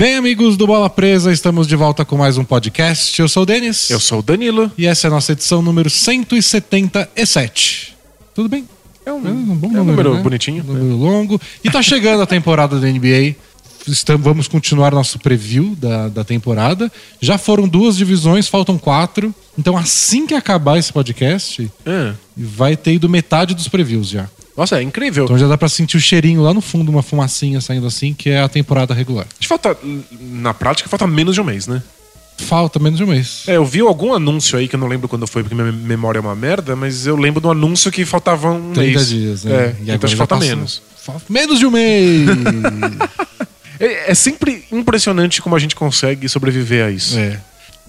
Bem, amigos do Bola Presa, estamos de volta com mais um podcast. Eu sou o Denis. Eu sou o Danilo. E essa é a nossa edição número 177. Tudo bem? É um, bom é um número né? bonitinho. Um número longo. E tá chegando a temporada da NBA. Estamos, vamos continuar nosso preview da, da temporada. Já foram duas divisões, faltam quatro. Então, assim que acabar esse podcast, É. vai ter ido metade dos previews já. Nossa, é incrível. Então já dá pra sentir o cheirinho lá no fundo, uma fumacinha saindo assim, que é a temporada regular. Acho que falta, na prática, falta menos de um mês, né? Falta menos de um mês. É, eu vi algum anúncio aí que eu não lembro quando foi, porque minha memória é uma merda, mas eu lembro do anúncio que faltava um 30 mês. dias, né? É, E então acho que falta passou. menos. Menos de um mês! É, é sempre impressionante como a gente consegue sobreviver a isso. é.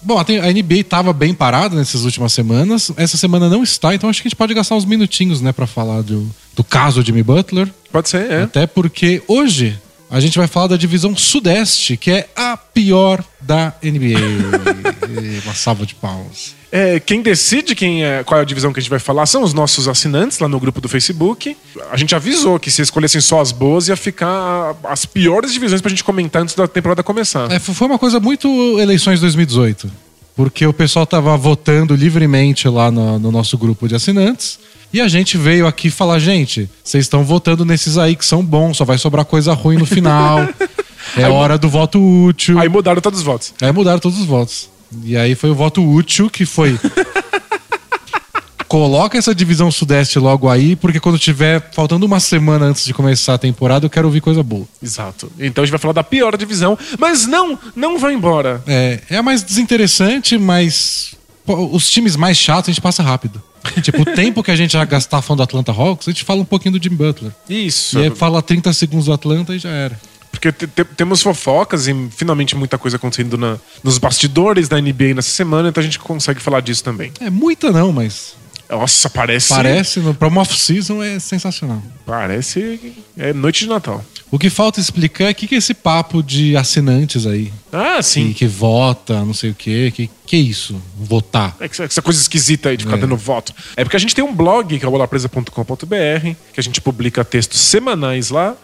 Bom, a NBA tava bem parada nessas últimas semanas. Essa semana não está, então acho que a gente pode gastar uns minutinhos, né, pra falar do, do caso Jimmy Butler. Pode ser, é. Até porque hoje a gente vai falar da divisão Sudeste, que é a pior da NBA. Uma salva de palmas. É, quem decide quem é, qual é a divisão que a gente vai falar são os nossos assinantes lá no grupo do Facebook. A gente avisou que se escolhessem só as boas, ia ficar as piores divisões pra gente comentar antes da temporada começar. É, foi uma coisa muito eleições 2018. Porque o pessoal tava votando livremente lá no, no nosso grupo de assinantes. E a gente veio aqui falar, gente, vocês estão votando nesses aí que são bons, só vai sobrar coisa ruim no final. é hora do voto útil. Aí mudaram todos os votos. Aí mudaram todos os votos. E aí foi o voto útil que foi. Coloca essa divisão sudeste logo aí, porque quando tiver faltando uma semana antes de começar a temporada, eu quero ouvir coisa boa. Exato. Então a gente vai falar da pior divisão. Mas não, não vai embora. É, é a mais desinteressante, mas pô, os times mais chatos a gente passa rápido. tipo, o tempo que a gente vai gastar falando do Atlanta Hawks, a gente fala um pouquinho do Jim Butler. Isso. E aí fala 30 segundos do Atlanta e já era. Porque te- te- temos fofocas e finalmente muita coisa acontecendo na- nos bastidores da NBA nessa semana, então a gente consegue falar disso também. É muita não, mas Nossa, parece. parece, no, pra uma off-season é sensacional. Parece. É noite de Natal. O que falta explicar é o que, que é esse papo de assinantes aí. Ah, Que, sim. que vota, não sei o quê. Que, que é isso? Votar. É que essa- essa coisa esquisita aí de ficar É. dando voto. É porque a gente tem um blog, que é o bolapresa.com.br, que a gente publica textos semanais lá.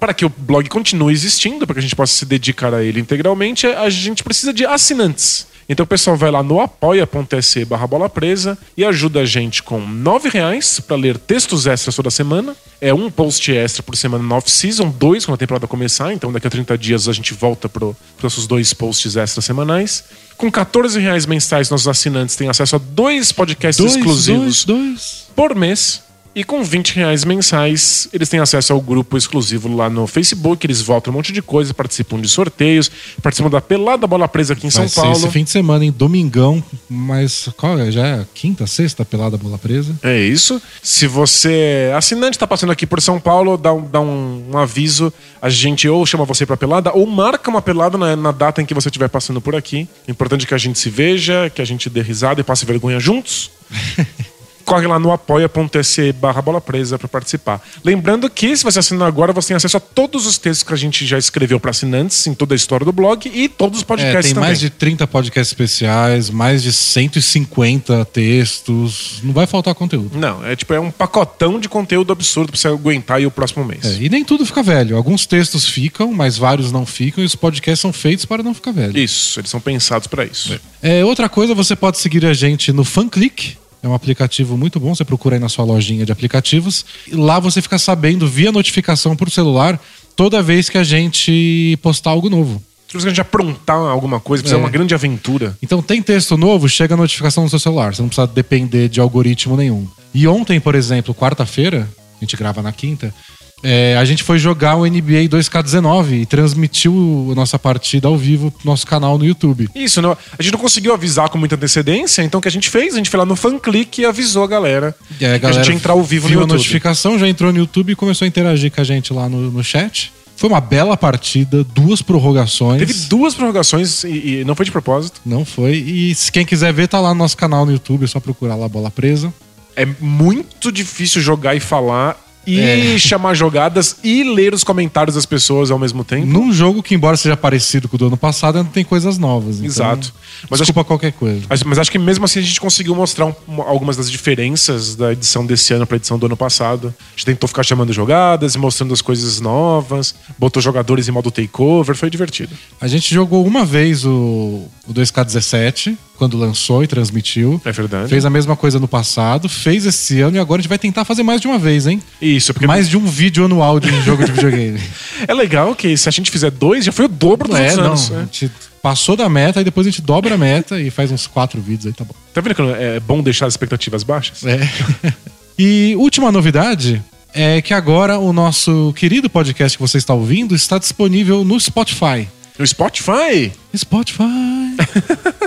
Para que o blog continue existindo, para que a gente possa se dedicar a ele integralmente, a gente precisa de assinantes. Então o pessoal vai lá no apoia.se barra bola presa e ajuda a gente com 9 reais para ler textos extras toda semana. É um post extra por semana no off-season, dois quando a temporada começar. Então daqui a 30 dias a gente volta para os nossos dois posts extras semanais. Com 14 reais mensais, nossos assinantes têm acesso a dois podcasts Dois, exclusivos dois, dois. por mês. E com 20 reais mensais, eles têm acesso ao grupo exclusivo lá no Facebook. Eles votam um monte de coisa, participam de sorteios, participam da pelada bola presa aqui em Vai São Paulo. esse fim de semana, hein? Domingão, mas qual é? Já é quinta, sexta pelada bola presa? É isso. Se você é assinante, tá passando aqui por São Paulo, dá um, dá um, um aviso. A gente ou chama você pra pelada, ou marca uma pelada na, na data em que você estiver passando por aqui. O importante é que a gente se veja, que a gente dê risada e passe vergonha juntos. Corre lá no apoia.se barra bola presa pra participar. Lembrando que, se você assinar agora, você tem acesso a todos os textos que a gente já escreveu para assinantes em toda a história do blog e todos os É, podcasts tem também. mais de 30 podcasts especiais, mais de 150 textos. Não vai faltar conteúdo. Não, é tipo, é um pacotão de conteúdo absurdo pra você aguentar aí o próximo mês. É, e nem tudo fica velho. Alguns textos ficam, mas vários não ficam, e os podcasts são feitos para não ficar velho. Isso, eles são pensados pra isso. É, outra coisa, você pode seguir a gente no FanClick. É um aplicativo muito bom, você procura aí na sua lojinha de aplicativos. E lá você fica sabendo via notificação por celular toda vez que a gente postar algo novo. Se você a gente aprontar alguma coisa, fizer É. uma grande aventura. Então tem texto novo, chega a notificação no seu celular. Você não precisa depender de algoritmo nenhum. E ontem, por exemplo, quarta-feira, a gente grava na quinta, é, a gente foi jogar o NBA 2K19 e transmitiu a nossa partida ao vivo pro nosso canal no YouTube. Isso, não, a gente não conseguiu avisar com muita antecedência, então o que a gente fez? A gente foi lá no FanClick e avisou a galera. E aí a que a galera gente ia entrar ao vivo viu no a YouTube. notificação, já entrou no YouTube e começou a interagir com a gente lá no, no chat. Foi uma bela partida, duas prorrogações. Teve duas prorrogações e, e não foi de propósito. Não foi. E se quem quiser ver, tá lá no nosso canal no YouTube, é só procurar lá Bola Presa. É muito difícil jogar e falar e É. chamar jogadas e ler os comentários das pessoas ao mesmo tempo. Num jogo que, embora seja parecido com o do ano passado, ainda tem coisas novas. então, Exato. Mas acho, desculpa qualquer coisa. mas- mas acho que mesmo assim a gente conseguiu mostrar um- uma- algumas das diferenças da edição desse ano pra edição do ano passado. A gente tentou ficar chamando jogadas e mostrando as coisas novas, botou jogadores em modo takeover, foi divertido. A gente jogou uma vez o, o 2K17, quando lançou e transmitiu. É verdade. Fez a mesma coisa no passado, fez esse ano e agora a gente vai tentar fazer mais de uma vez, hein? Isso, porque Mais de um vídeo anual de um jogo de videogame. é legal que se a gente fizer dois, já foi o dobro dos Não é, outros não. anos. A é. gente passou da meta e depois a gente dobra a meta e faz uns quatro vídeos aí, tá bom. Tá vendo que é bom deixar as expectativas baixas? É. e última novidade é que agora o nosso querido podcast que você está ouvindo está disponível no Spotify. No Spotify? Spotify.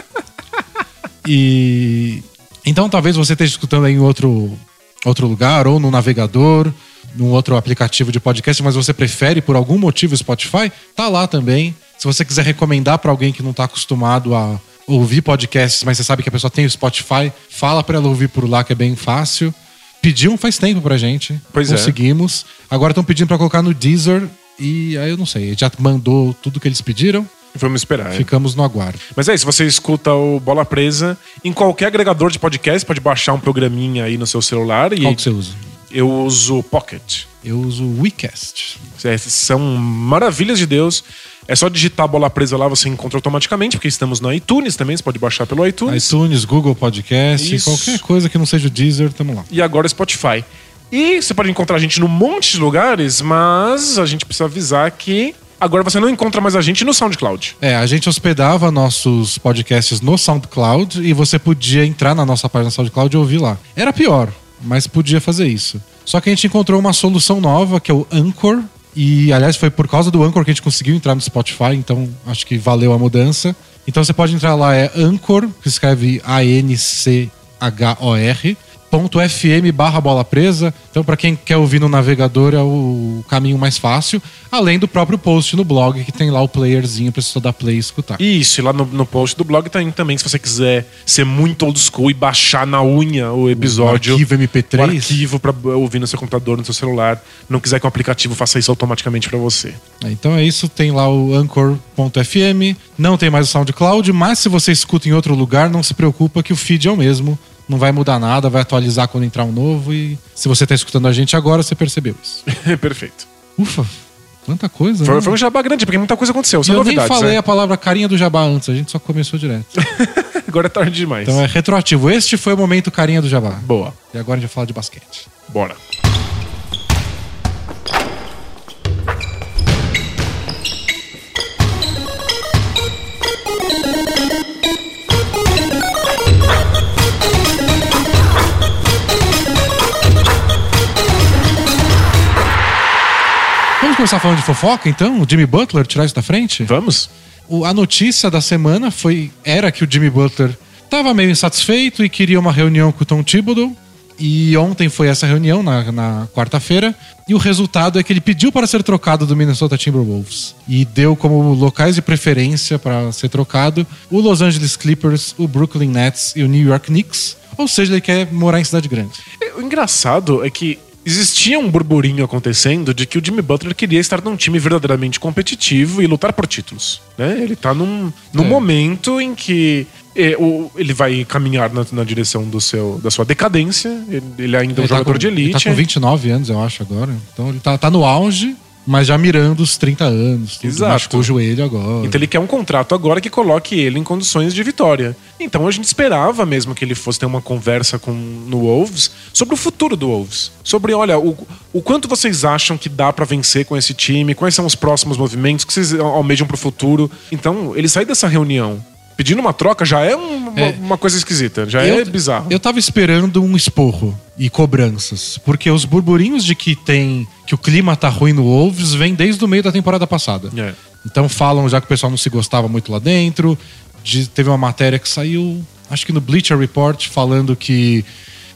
e então talvez você esteja escutando aí em outro, outro lugar ou no navegador, num outro aplicativo de podcast, mas você prefere por algum motivo o Spotify, tá lá também. Se você quiser recomendar para alguém que não tá acostumado a ouvir podcasts, mas você sabe que a pessoa tem o Spotify, fala para ela ouvir por lá que é bem fácil. Pediam faz tempo pra gente. Pois é. Conseguimos. Agora estão pedindo para colocar no Deezer e aí eu não sei, já mandou tudo que eles pediram. Vamos esperar. é. Ficamos no aguardo. Mas é isso, você escuta o Bola Presa em qualquer agregador de podcast, pode baixar um programinha aí no seu celular. E Qual que você usa? eu uso o Pocket. Eu uso o WeCast. É, são maravilhas de Deus. É só digitar Bola Presa lá, você encontra automaticamente, porque estamos no iTunes também, você pode baixar pelo iTunes. iTunes, Google Podcast, Isso. qualquer coisa que não seja o Deezer, tamo lá. E agora Spotify. E você pode encontrar a gente num monte de lugares, mas a gente precisa avisar que agora você não encontra mais a gente no SoundCloud. É, a gente hospedava nossos podcasts no SoundCloud e você podia entrar na nossa página SoundCloud e ouvir lá. Era pior, mas podia fazer isso. Só que a gente encontrou uma solução nova, que é o Anchor. E, aliás, foi por causa do Anchor que a gente conseguiu entrar no Spotify, então acho que valeu a mudança. Então você pode entrar lá, é Anchor, que escreve A-N-C-H-O-R, .fm barra bola presa. Então, para quem quer ouvir no navegador, é o caminho mais fácil. Além do próprio post no blog, que tem lá o playerzinho pra você dar play e escutar. Isso, e lá no, no post do blog tem também, se você quiser ser muito old school e baixar na unha o episódio. O arquivo MP3. o arquivo pra ouvir no seu computador, no seu celular. Não quiser que o aplicativo faça isso automaticamente pra você. É, Então é isso, tem lá o Anchor.fm, não tem mais o SoundCloud, mas se você escuta em outro lugar, não se preocupa que o feed é o mesmo. Não vai mudar nada, vai atualizar quando entrar um novo e se você tá escutando a gente agora, você percebeu isso. Perfeito. Ufa, quanta coisa, Foi, né? foi um jabá grande, porque muita coisa aconteceu. São eu nem falei né? a palavra carinha do jabá antes, a gente só começou direto. Agora é tarde demais. Então é retroativo. Este foi o momento carinha do jabá. Boa. E agora a gente vai falar de basquete. Bora. Começar falando de fofoca, então? O Jimmy Butler, tirar isso da frente? Vamos? O- a notícia da semana foi era que o Jimmy Butler estava meio insatisfeito e queria uma reunião com o Tom Thibodeau. E ontem foi essa reunião, na, na quarta-feira. E o resultado é que ele pediu para ser trocado do Minnesota Timberwolves. E deu como locais de preferência para ser trocado o Los Angeles Clippers, o Brooklyn Nets e o New York Knicks. Ou seja, ele quer morar em cidade grande. O engraçado é que existia um burburinho acontecendo de que o Jimmy Butler queria estar num time verdadeiramente competitivo e lutar por títulos. Né? Ele tá num, num É. momento em que é, ele vai caminhar na, na direção do seu, da sua decadência. Ele, ainda é um tá jogador com- de elite. Ele tá com 29 anos, eu acho, agora. Então ele tá, tá no auge, mas já mirando os 30 anos. tudo. Exato. Machucou o joelho agora. Então ele quer um contrato agora que coloque ele em condições de vitória. Então a gente esperava mesmo que ele fosse ter uma conversa com no Wolves sobre o futuro do Wolves. Sobre, olha, o, o quanto vocês acham que dá pra vencer com esse time, quais são os próximos movimentos que vocês almejam pro futuro. Então, ele sair dessa reunião pedindo uma troca já é, um- uma, É. uma coisa esquisita, já é bizarro. Eu tava esperando um esporro e cobranças, porque os burburinhos de que tem que o clima tá ruim no Wolves vem desde o meio da temporada passada. É. Então falam já que o pessoal não se gostava muito lá dentro. De- teve uma matéria que saiu, acho que no Bleacher Report, falando que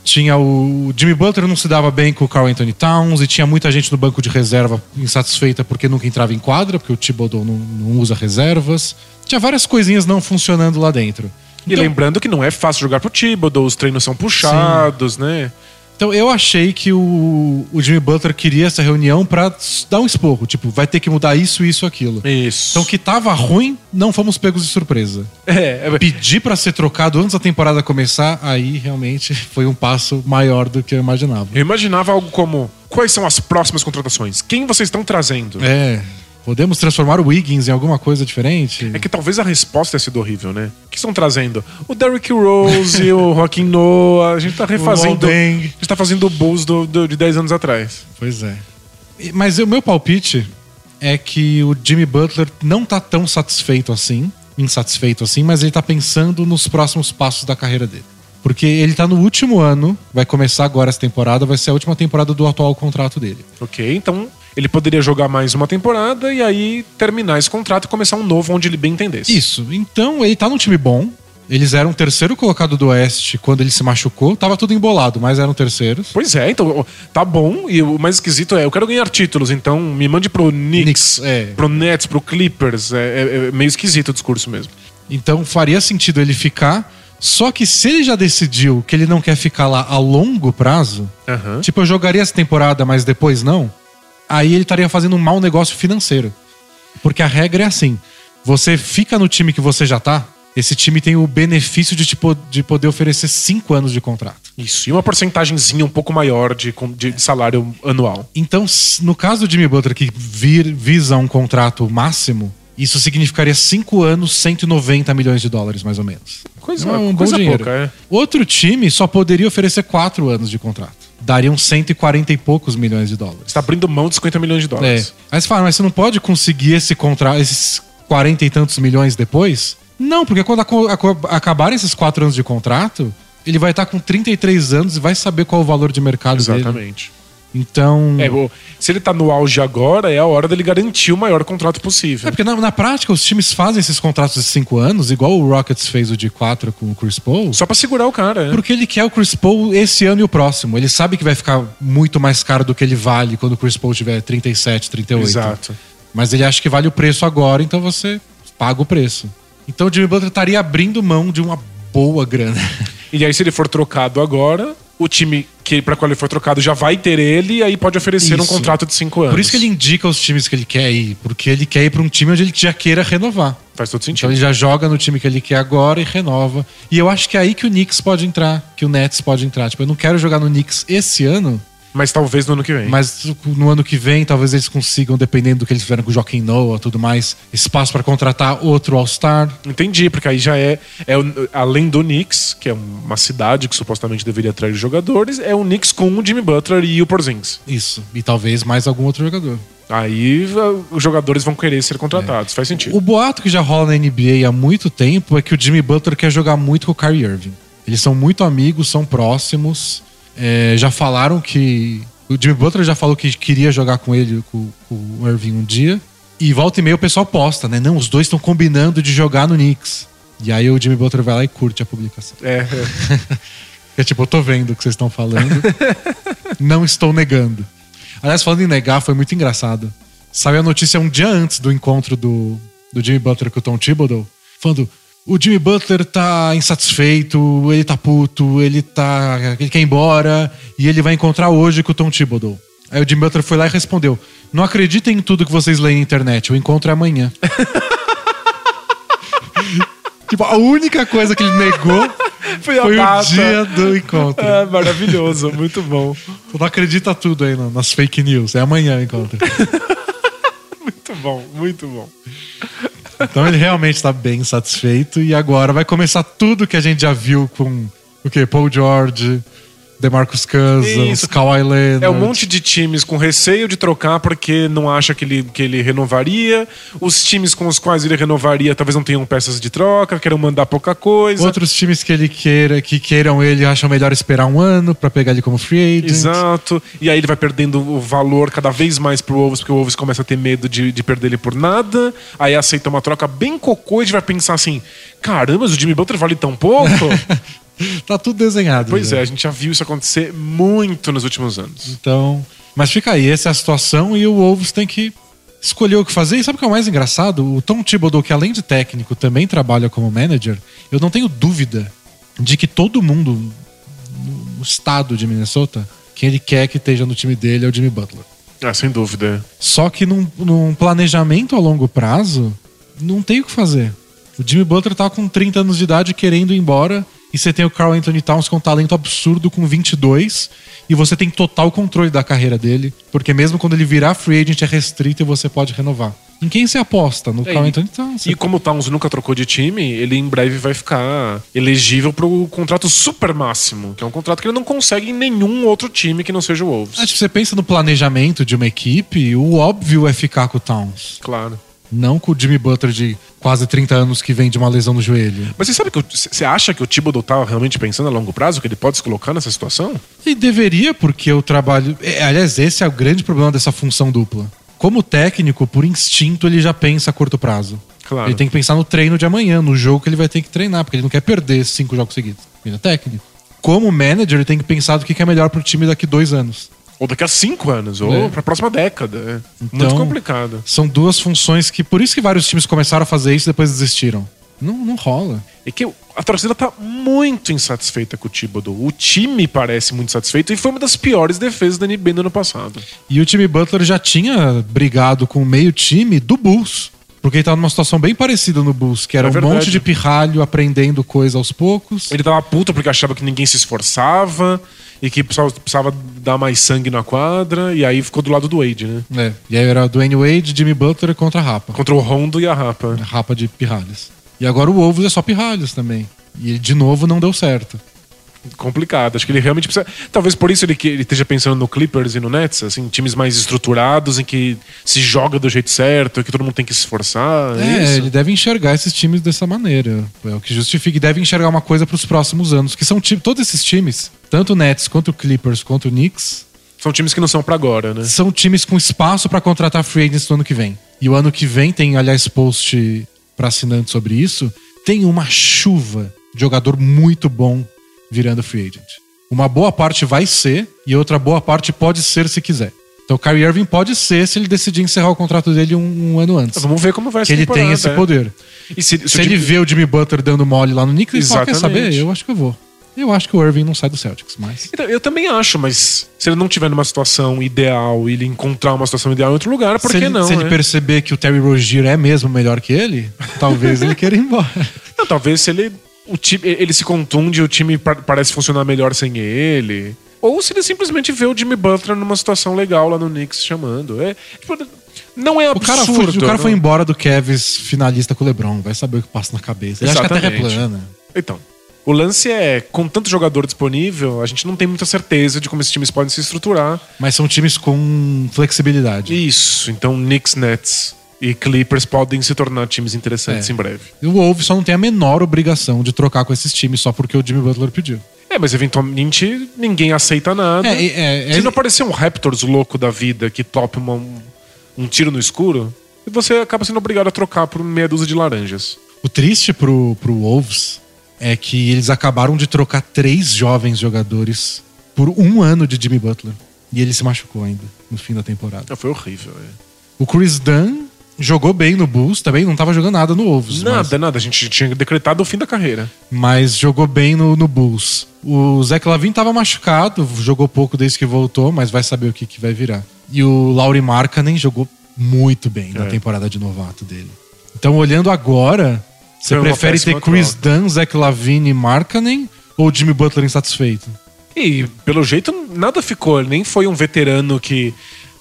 tinha o Jimmy Butler não se dava bem com o Carl Anthony Towns e tinha muita gente no banco de reserva insatisfeita porque nunca entrava em quadra, porque o Thibodeau não, não usa reservas. Tinha várias coisinhas não funcionando lá dentro. E lembrando que não é fácil jogar pro Thibodeau, os treinos são puxados, né? Então eu achei que o, o Jimmy Butler queria essa reunião pra s- dar um esporro. Tipo, vai ter que mudar isso, isso, aquilo. Isso. Então que tava ruim, não fomos pegos de surpresa. É, é, Pedir pra ser trocado antes da temporada começar, aí realmente foi um passo maior do que eu imaginava. eu imaginava algo como: quais são as próximas contratações? Quem vocês estão trazendo? É. Podemos transformar o Wiggins em alguma coisa diferente? É que talvez a resposta tenha sido horrível, né? O que estão trazendo? O Derrick Rose, o Joaquim Noah. A gente tá refazendo. O A gente tá fazendo o Bulls do, do- de 10 anos atrás. Pois é. Mas o meu palpite é que o Jimmy Butler não tá tão satisfeito assim, insatisfeito assim, mas ele tá pensando nos próximos passos da carreira dele. Porque ele tá no último ano, vai começar agora essa temporada, vai ser a última temporada do atual contrato dele. Ok? Então ele poderia jogar mais uma temporada e aí terminar esse contrato e começar um novo onde ele bem entendesse. Isso. Então ele tá num time bom. Eles eram o terceiro colocado do Oeste quando ele se machucou. Tava tudo embolado, mas eram terceiros. Pois é, então tá bom. E o mais esquisito é: eu quero ganhar títulos, então me mande pro Knicks, Knicks, é. pro Nets, pro Clippers. É, é- é meio esquisito o discurso mesmo. Então faria sentido ele ficar. Só que se ele já decidiu que ele não quer ficar lá a longo prazo, Aham. tipo, eu jogaria essa temporada, mas depois não, aí ele estaria fazendo um mau negócio financeiro. Porque a regra é assim: você fica no time que você já tá, esse time tem o benefício de, tipo, de poder oferecer cinco anos de contrato. Isso. E uma porcentagemzinha um pouco maior de, de salário anual. Então, no caso do Jimmy Butler, que vir, visa um contrato máximo, isso significaria cinco anos, 190 milhões de dólares, mais ou menos. Coisa, É um bom coisa dinheiro. pouca, é. Outro time só poderia oferecer quatro anos de contrato. Dariam 140 e poucos milhões de dólares. Você tá abrindo mão de 50 milhões de É. dólares. Aí você fala, mas você não pode conseguir esse contrato, esses 40 e tantos milhões depois? Não, porque quando acabarem esses quatro anos de contrato, ele vai estar com 33 anos e vai saber qual é o valor de mercado dele. Exatamente. Então. É, se ele tá no auge agora, é a hora dele garantir o maior contrato possível. É porque na, na prática os times fazem esses contratos de cinco anos, igual o Rockets fez o de quatro com o Chris Paul, Só pra segurar o cara, é. porque ele quer o Chris Paul esse ano e o próximo. Ele sabe que vai ficar muito mais caro do que ele vale quando o Chris Paul tiver 37, 38. Exato. Mas ele acha que vale o preço agora, então você paga o preço. Então o Jimmy Butler estaria abrindo mão de uma boa grana. E aí, se ele for trocado agora, o time que para qual ele for trocado já vai ter ele e aí pode oferecer um Isso. contrato de cinco anos. Por isso que ele indica os times que ele quer ir, porque ele quer ir para um time onde ele já queira renovar. Faz todo Então sentido. ele já joga no time que ele quer agora e renova. E eu acho que é aí que o Knicks pode entrar, que o Nets pode entrar. Tipo, eu não quero jogar no Knicks esse ano, Mas talvez no ano que vem. mas no ano que vem talvez eles consigam, dependendo do que eles fizeram com o Joaquim Noah e tudo mais, espaço para contratar outro All-Star. Entendi, porque aí já é, é além do Knicks, que é uma cidade que supostamente deveria atrair jogadores, é o Knicks com o Jimmy Butler e o Porzingis. Isso. E talvez mais algum outro jogador. Aí ah, os jogadores vão querer ser contratados. Faz sentido. O boato que já rola na NBA há muito tempo é que o Jimmy Butler quer jogar muito com o Kyrie Irving. Eles são muito amigos, são próximos. É, já falaram que. O Jimmy Butler já falou que queria jogar com ele, com, com o Irving um dia. E volta e meia o pessoal posta, né? Não, os dois estão combinando de jogar no Knicks. E aí o Jimmy Butler vai lá e curte a publicação. É, é. Tipo, eu tô vendo o que vocês estão falando. não estou negando. Aliás, falando em negar, foi muito engraçado. Saiu a notícia um dia antes do encontro do, do Jimmy Butler com o Tom Thibodeau, falando: o Jimmy Butler tá insatisfeito, ele tá puto, ele tá. ele quer ir embora, e ele vai encontrar hoje com o Tom Thibodeau. Aí o Jimmy Butler foi lá e respondeu: Não acreditem em tudo que vocês leem na internet, o encontro é amanhã. tipo, a única coisa que ele negou Foi foi o dia do encontro. É maravilhoso, muito bom. Tu não acredita tudo aí nas fake news. É amanhã o encontro. Muito bom, muito bom. Então ele realmente tá bem satisfeito. E agora vai começar tudo que a gente já viu com o quê? Paul George, DeMarcus Cousins. Kawhi Leonard. É um monte de times com receio de trocar porque não acha que ele, que ele renovaria. Os times com os quais ele renovaria talvez não tenham peças de troca, queiram mandar pouca coisa. Outros times que ele queira, que queiram ele, acham melhor esperar um ano pra pegar ele como free agent. Exato. E aí ele vai perdendo o valor cada vez mais pro Wolves, porque o Wolves começa a ter medo de, de perder ele por nada. Aí aceita uma troca bem cocô e a gente vai pensar assim: caramba, mas o Jimmy Butler vale tão pouco? Tá tudo desenhado. pois já. é, a gente já viu isso acontecer muito nos últimos anos. Então. Mas fica aí, essa é a situação e o Wolves tem que escolher o que fazer. E sabe o que é o mais engraçado? O Tom Thibodeau, que além de técnico também trabalha como manager, eu não tenho dúvida de que todo mundo no estado de Minnesota, quem ele quer que esteja no time dele é o Jimmy Butler. Ah, sem dúvida. Só que num, num planejamento a longo prazo, não tem o que fazer. O Jimmy Butler tá com 30 anos de idade querendo ir embora. E você tem o Carl Anthony Towns com um talento absurdo com 22. E você tem total controle da carreira dele. Porque mesmo quando ele virar free agent é restrito e você pode renovar. Em quem você aposta? No É, Carl Anthony Towns. E como o Towns nunca trocou de time, ele em breve vai ficar elegível pro contrato super máximo, que é um contrato que ele não consegue em nenhum outro time que não seja o Wolves. Acho que você pensa no planejamento de uma equipe, o óbvio é ficar com o Towns. Claro. Não com o Jimmy Butler de quase 30 anos que vem de uma lesão no joelho. Mas você sabe que você acha que o Thibodeau tá realmente pensando a longo prazo, que ele pode se colocar nessa situação? E deveria, porque o trabalho. é, aliás, esse é o grande problema dessa função dupla. Como técnico, por instinto, ele já pensa a curto prazo. Claro. Ele tem que pensar no treino de amanhã, no jogo que ele vai ter que treinar, porque ele não quer perder cinco jogos seguidos. Ele é técnico. Como manager, ele tem que pensar do que que é melhor pro time daqui dois anos. Ou daqui a cinco anos, ou É. pra próxima década. É Então- muito complicado. São duas funções que, por isso que vários times começaram a fazer isso e depois desistiram. Não, não rola. É que a torcida tá muito insatisfeita com o Thibodeau. O time parece muito satisfeito e foi uma das piores defesas da NBA no ano passado. E o time Butler já tinha brigado com o meio time do Bulls. Porque ele tava numa situação bem parecida no Bulls, que era É um monte de pirralho aprendendo coisa aos poucos. Ele tava puto porque achava que ninguém se esforçava e que precisava, precisava dar mais sangue na quadra, e aí ficou do lado do Wade, né? É. E aí era Dwayne Wade, Jimmy Butler contra a Rapa. Contra o Rondo e a Rapa. Rapa de pirralhos. E agora o Wolves é só pirralhos também. E de novo não deu certo. Complicado. Acho que ele realmente precisa. Talvez por isso ele, que- ele esteja pensando no Clippers e no Nets, assim, times mais estruturados, em que se joga do jeito certo, que todo mundo tem que se esforçar. É, É, ele deve enxergar esses times dessa maneira. É o que justifica. E deve enxergar uma coisa pros próximos anos. Que são ti- todos esses times, tanto o Nets, quanto o Clippers, quanto o Knicks, São times que não são pra agora, né? são times com espaço pra contratar free agents no ano que vem. E o ano que vem tem, aliás, post pra assinante sobre isso. Tem uma chuva de jogador muito bom virando free agent. Uma boa parte vai ser e outra boa parte pode ser se quiser. Então o Kyrie Irving pode ser se ele decidir encerrar o contrato dele um, um ano antes. Vamos ver como vai Que essa ele tem esse é. poder. E se, se Se ele time- vê o Jimmy Butler dando mole lá no Knicks, ele fala, quer saber? Eu acho que eu vou. Eu acho que o Irving não sai do Celtics, mas... Então, eu também acho, mas se ele não tiver numa situação ideal e ele encontrar uma situação ideal em outro lugar, por se que ele, não? se ele né? perceber que o Terry Rozier é mesmo melhor que ele, talvez ele queira ir embora. Não, talvez se ele, o time, ele se contunde e o time pa- parece funcionar melhor sem ele. Ou se ele simplesmente vê o Jimmy Butler numa situação legal lá no Knicks chamando. É, tipo, não é O cara, absurdo. foi, o cara foi embora do Cavs finalista com o LeBron. Vai saber o que passa na cabeça. Ele acha que a terra é Exatamente. plana. Então, o lance é, com tanto jogador disponível, a gente não tem muita certeza de como esses times podem se estruturar. Mas são times com flexibilidade. Isso, então Knicks, Nets e Clippers podem se tornar times interessantes É. em breve. E o Wolves só não tem a menor obrigação de trocar com esses times só porque o Jimmy Butler pediu. É, mas eventualmente ninguém aceita nada. É, é, é, Se é- não aparecer um Raptors louco da vida que tope uma- um, um tiro no escuro, você acaba sendo obrigado a trocar por meia dúzia de laranjas. O triste pro, pro Wolves é que eles acabaram de trocar três jovens jogadores por um ano de Jimmy Butler. E ele se machucou ainda no fim da temporada. Ah, Foi horrível. é. O Chris Dunn jogou bem no Bulls, também não tava jogando nada no Wolves. Nada, nada. A gente tinha decretado o fim da carreira. Mas, mas jogou bem no, no Bulls. O Zach Lavine tava machucado, jogou pouco desde que voltou, mas vai saber o que, que vai virar. E o Lauri Markkanen jogou muito bem na É. temporada de novato dele. Então, olhando agora, você Foi prefere ter Chris. Dunn, Zach Lavine e Markkanen ou Jimmy Butler insatisfeito? E, pelo jeito, nada ficou. Nem foi um veterano que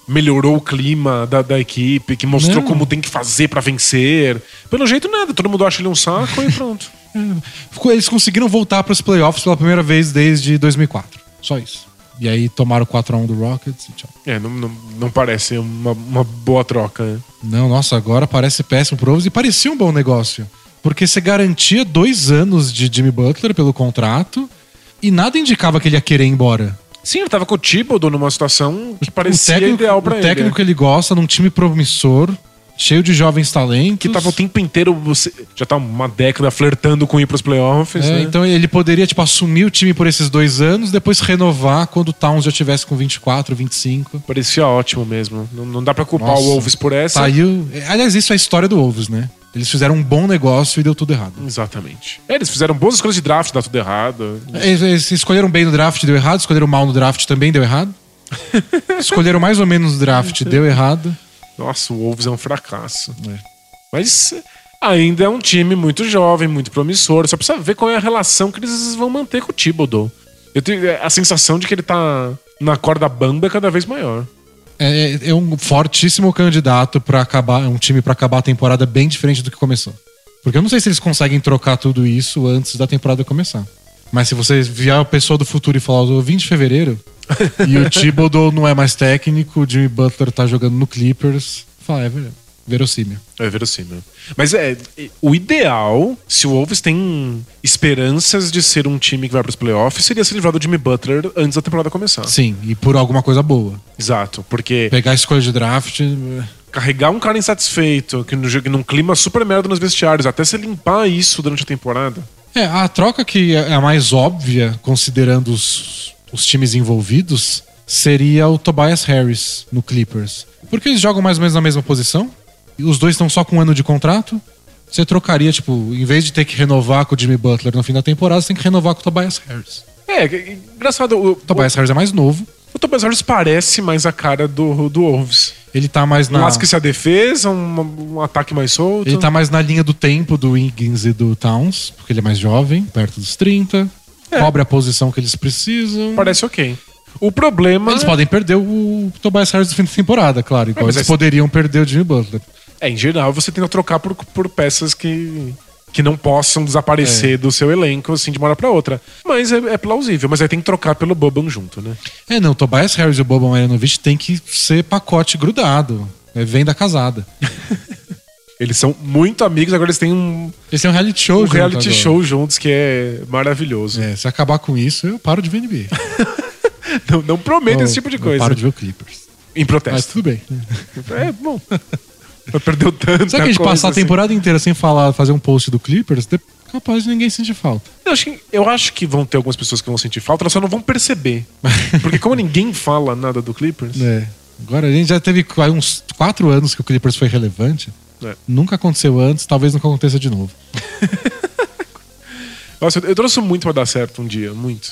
melhorou o clima da, da equipe, que mostrou Não. como tem que fazer pra vencer. Pelo jeito, nada. Todo mundo acha ele um saco e pronto. Ficou- Eles conseguiram voltar para os playoffs pela primeira vez desde 2004. Só isso. E aí tomaram 4x1 do Rockets e tchau. É, não, não, não parece uma, uma boa troca, né? Não, nossa, agora parece péssimo pro Wolves e parecia um bom negócio. Porque você garantia dois anos de Jimmy Butler pelo contrato e nada indicava que ele ia querer ir embora. Sim, ele tava com o Thibodeau numa situação que o parecia técnico, ideal pra o ele. técnico que ele gosta, num time promissor, cheio de jovens talentos. que tava o tempo inteiro, você, já tá uma década flertando com ir pros playoffs, É, né? Então ele poderia, tipo, assumir o time por esses dois anos, depois renovar quando o Towns já tivesse com 24, 25. Parecia ótimo mesmo. Não, não dá pra culpar Nossa, o Wolves por essa. Saiu. Aliás, isso é a história do Wolves, né? Eles fizeram um bom negócio e deu tudo errado. Exatamente. É, eles fizeram boas escolhas de draft, dá tudo errado. Eles, eles escolheram bem no draft, deu errado. Escolheram mal no draft, também deu errado. escolheram mais ou menos no draft, deu errado. Nossa, o Wolves é um fracasso. É. Mas ainda é um time muito jovem, muito promissor. Só precisa ver qual é a relação que eles vão manter com o Thibodeau. Eu tenho a sensação de que ele tá na corda bamba cada vez maior. É, é um fortíssimo candidato para acabar, um time para acabar a temporada bem diferente do que começou. Porque eu não sei se eles conseguem trocar tudo isso antes da temporada começar. Mas se você vier a pessoa do futuro e falar, "Ó, 20 de fevereiro, e o Thibodeau não é mais técnico, o Jimmy Butler tá jogando no Clippers, fala, é ver- verossímil. É verossímil. Mas é, o ideal, se o Wolves tem esperanças de ser um time que vai para os playoffs, seria se livrar do Jimmy Butler antes da temporada começar. Sim, e por alguma coisa boa. Exato, porque Pegar a escolha de draft. é, carregar um cara insatisfeito, que no, num clima super merda nos vestiários, até se limpar isso durante a temporada. É, a troca que é a mais óbvia, considerando os, os times envolvidos, seria o Tobias Harris no Clippers. Porque eles jogam mais ou menos na mesma posição, e os dois estão só com um ano de contrato. Você trocaria, tipo, em vez de ter que renovar com o Jimmy Butler no fim da temporada, você tem que renovar com o Tobias Harris. É, engraçado, o, O Tobias Harris é mais novo, o, Tobias Harris parece mais a cara do, do Wolves. ele tá mais na. lasca-se a defesa, um, um ataque mais solto. Ele tá mais na linha do tempo do Wiggins e do Towns, porque ele é mais jovem, perto dos 30. É. Cobre a posição que eles precisam. Parece ok. O problema Eles podem perder o Tobias Harris no fim da temporada, claro. Igual É, eles aí- poderiam perder o Jimmy Butler. É, em geral, você tenta trocar por, por peças que, que não possam desaparecer É. do seu elenco assim de uma hora pra outra. Mas é, é plausível, mas aí tem que trocar pelo Boban junto, né? É, não, Tobias Harris e o Boban Marjanovic tem que ser pacote grudado. É, venda casada. Eles são muito amigos, agora eles têm um, Eles têm um reality show um reality agora. show juntos que é maravilhoso. É, se acabar com isso, eu paro de ver NBA. Não, não prometo esse tipo de Eu coisa. paro de ver o Clippers. Em Mas protesto. tudo bem. É, bom. Perdeu tanto. Será que a gente passar a temporada inteira sem falar, fazer um post do Clippers? Capaz de ninguém sentir falta. Eu acho, que, eu acho que vão ter algumas pessoas que vão sentir falta, elas só não vão perceber. Porque como ninguém fala nada do Clippers, É. Agora a gente já teve uns quatro anos que o Clippers foi relevante. É. Nunca aconteceu antes, talvez nunca aconteça de novo. nossa, eu, eu trouxe muito pra dar certo um dia, muito.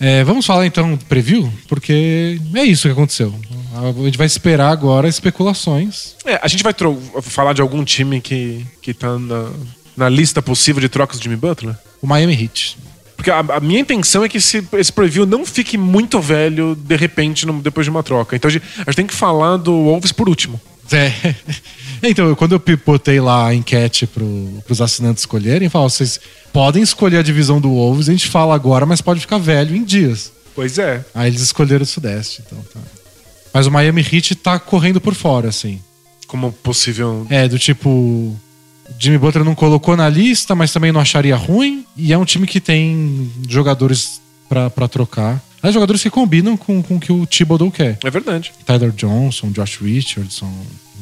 É, vamos falar então do preview? Porque é isso que aconteceu. A gente vai esperar agora especulações. É, a gente vai falar de algum time que, que tá na, na lista possível de trocas do Jimmy Butler? O Miami Heat. Porque a, a minha intenção é que esse, esse preview não fique muito velho de repente no- depois de uma troca. Então a gente, a gente tem que falar do Wolves por último. É. Então, quando eu pi- botei lá a enquete pro, pros assinantes escolherem, falou: vocês podem escolher a divisão do Wolves, a gente fala agora, mas pode ficar velho em dias. Pois é. Aí eles escolheram o Sudeste, então tá. Mas o Miami Heat tá correndo por fora, assim. Como possível. É, do tipo. Jimmy Butler não colocou na lista, mas também não acharia ruim. E é um time que tem jogadores pra, pra trocar. É jogadores que combinam com, com o que o Thibodeau quer. É verdade. Tyler Johnson, Josh Richardson,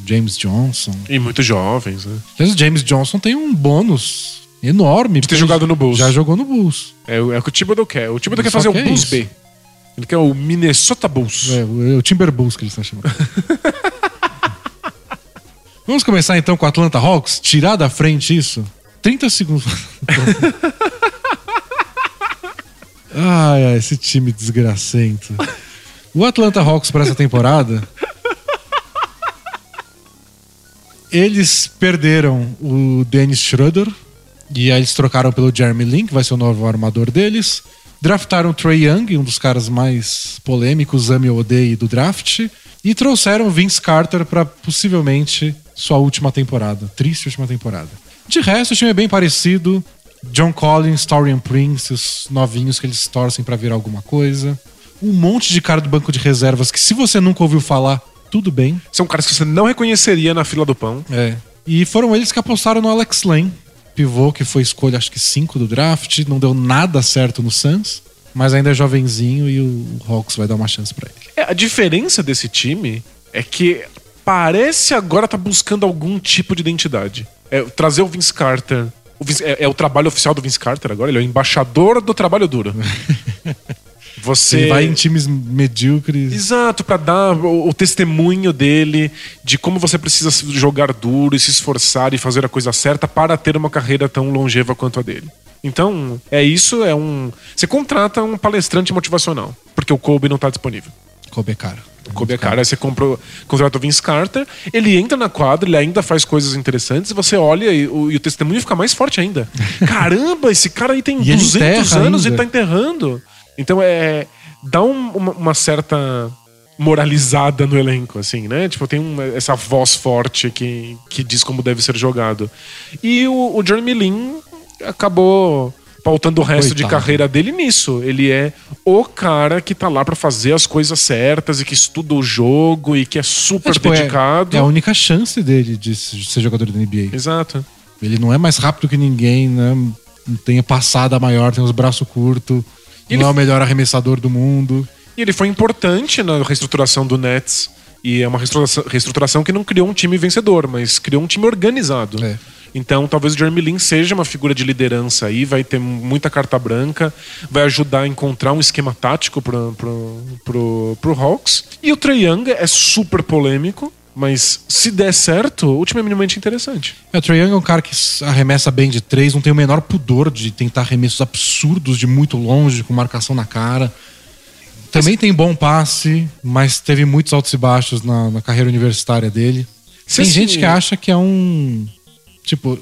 James Johnson. E muito jovens, né? Aliás, o James Johnson tem um bônus enorme. De ter jogado no Bulls. Já jogou no Bulls. É, o- é o que o Thibodeau quer. O Thibodeau quer fazer o é Bulls. B. Ele quer o Minnesota Bulls. É, o, o Timber Bulls que eles estão chamando. Vamos começar então com o Atlanta Hawks? Tirar da frente isso? 30 segundos. ai, ai, esse time desgracento. O Atlanta Hawks para essa temporada. Eles perderam o Dennis Schroeder. E aí eles trocaram pelo Jeremy Lin, que vai ser o novo armador deles. Draftaram o Trey Young, um dos caras mais polêmicos, ame ou odeie do draft. E trouxeram Vince Carter para possivelmente sua última temporada. Triste última temporada. De resto, o time é bem parecido. John Collins, Torian Prince, os novinhos que eles torcem para virar alguma coisa. Um monte de cara do banco de reservas que, se você nunca ouviu falar, tudo bem. São caras que você não reconheceria na fila do pão. É. E foram eles que apostaram no Alex Lane, pivô que foi escolha acho que 5 do draft, não deu nada certo no Suns, mas ainda é jovenzinho e o Hawks vai dar uma chance pra ele. É, a diferença desse time é que parece agora tá buscando algum tipo de identidade. É, trazer o Vince Carter. O Vince- é, é o trabalho oficial do Vince Carter agora, ele é o embaixador do trabalho duro. Você Ele vai em times medíocres. Exato, pra dar o, o testemunho dele de como você precisa jogar duro e se esforçar e fazer a coisa certa para ter uma carreira tão longeva quanto a dele. Então, é isso, é um. Você contrata um palestrante motivacional, porque o Kobe não tá disponível. Kobe é cara. O Kobe é cara, aí você compra, contrata o Vince Carter, ele entra na quadra, ele ainda faz coisas interessantes, e você olha e o, e o testemunho fica mais forte ainda. Caramba, esse cara aí tem E ele 200 enterra anos e ainda. tá enterrando. Então é. dá um- uma, uma certa moralizada no elenco, assim, né? Tipo, tem uma- essa voz forte que, que diz como deve ser jogado. E o, o Jeremy Lin acabou pautando o resto de Coitado. carreira dele nisso. Ele é o cara que tá lá pra fazer as coisas certas e que estuda o jogo e que é super É, tipo, é- dedicado. É, a única chance dele de ser jogador da NBA. Exato. Ele não é mais rápido que ninguém, né? Não tem a passada maior, tem os braços curtos. Ele- Não é o melhor arremessador do mundo. E ele foi importante na reestruturação do Nets. E é uma reestruturação, reestruturação que não criou um time vencedor, mas criou um time organizado. É. Então, talvez o Jeremy Lin seja uma figura de liderança aí, vai ter muita carta branca, vai ajudar a encontrar um esquema tático pro, pro, pro, pro Hawks. E o Trae Young é super polêmico, mas se der certo, o time é minimamente interessante. É, o Trae Young é um cara que arremessa bem de três, não tem o menor pudor de tentar arremessos absurdos de muito longe, com marcação na cara. Também tem bom passe, mas teve muitos altos e baixos na, na carreira universitária dele. Se tem esse- gente que acha que é um. Tipo,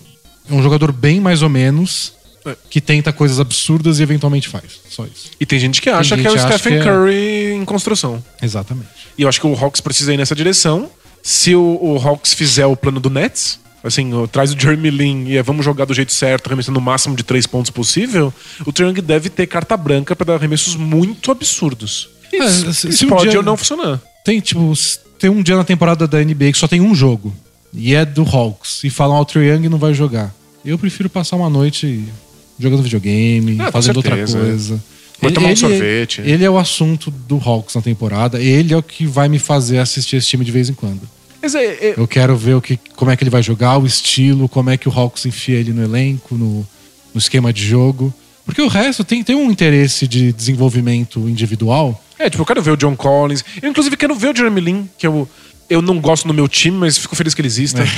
é um jogador bem mais ou menos, É. que tenta coisas absurdas e eventualmente faz. Só isso. E tem gente que acha gente que é o Stephen que é- Curry em construção. Exatamente. E eu acho que o Hawks precisa ir nessa direção. Se o, o Hawks fizer o plano do Nets, assim, traz o Jeremy Lin e é, vamos jogar do jeito certo, arremessando o máximo de três pontos possível, o Triang deve ter carta branca pra dar arremessos muito absurdos. É, Isso, se- isso se um pode dia- ou não funcionar. Tem, tipo, tem um dia na temporada da NBA que só tem um jogo. E é do Hawks. E falam, ah, o Trae Young não vai jogar. Eu prefiro passar uma noite jogando videogame, Ah, fazendo outra coisa. Vai tomar um sorvete. Ele é o assunto do Hawks na temporada. Ele é o que vai me fazer assistir esse time de vez em quando. É, é- Eu quero ver o que, como é que ele vai jogar, o estilo, como é que o Hawks enfia ele no elenco, no, no esquema de jogo. Porque o resto tem, tem um interesse de desenvolvimento individual. é, tipo, eu quero ver o John Collins. Eu, inclusive, quero ver o Jeremy Lin, que eu, eu não gosto no meu time, mas fico feliz que ele exista.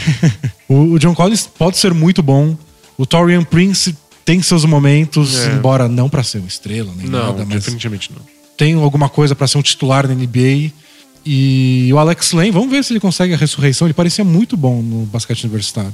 O, o John Collins pode ser muito bom. O Torian Prince tem seus momentos, É. embora não pra ser uma estrela nem Não, nada, mas definitivamente não. tem alguma coisa pra ser um titular na NBA. E o Alex Lane, vamos ver se ele consegue a ressurreição. Ele parecia muito bom no basquete universitário.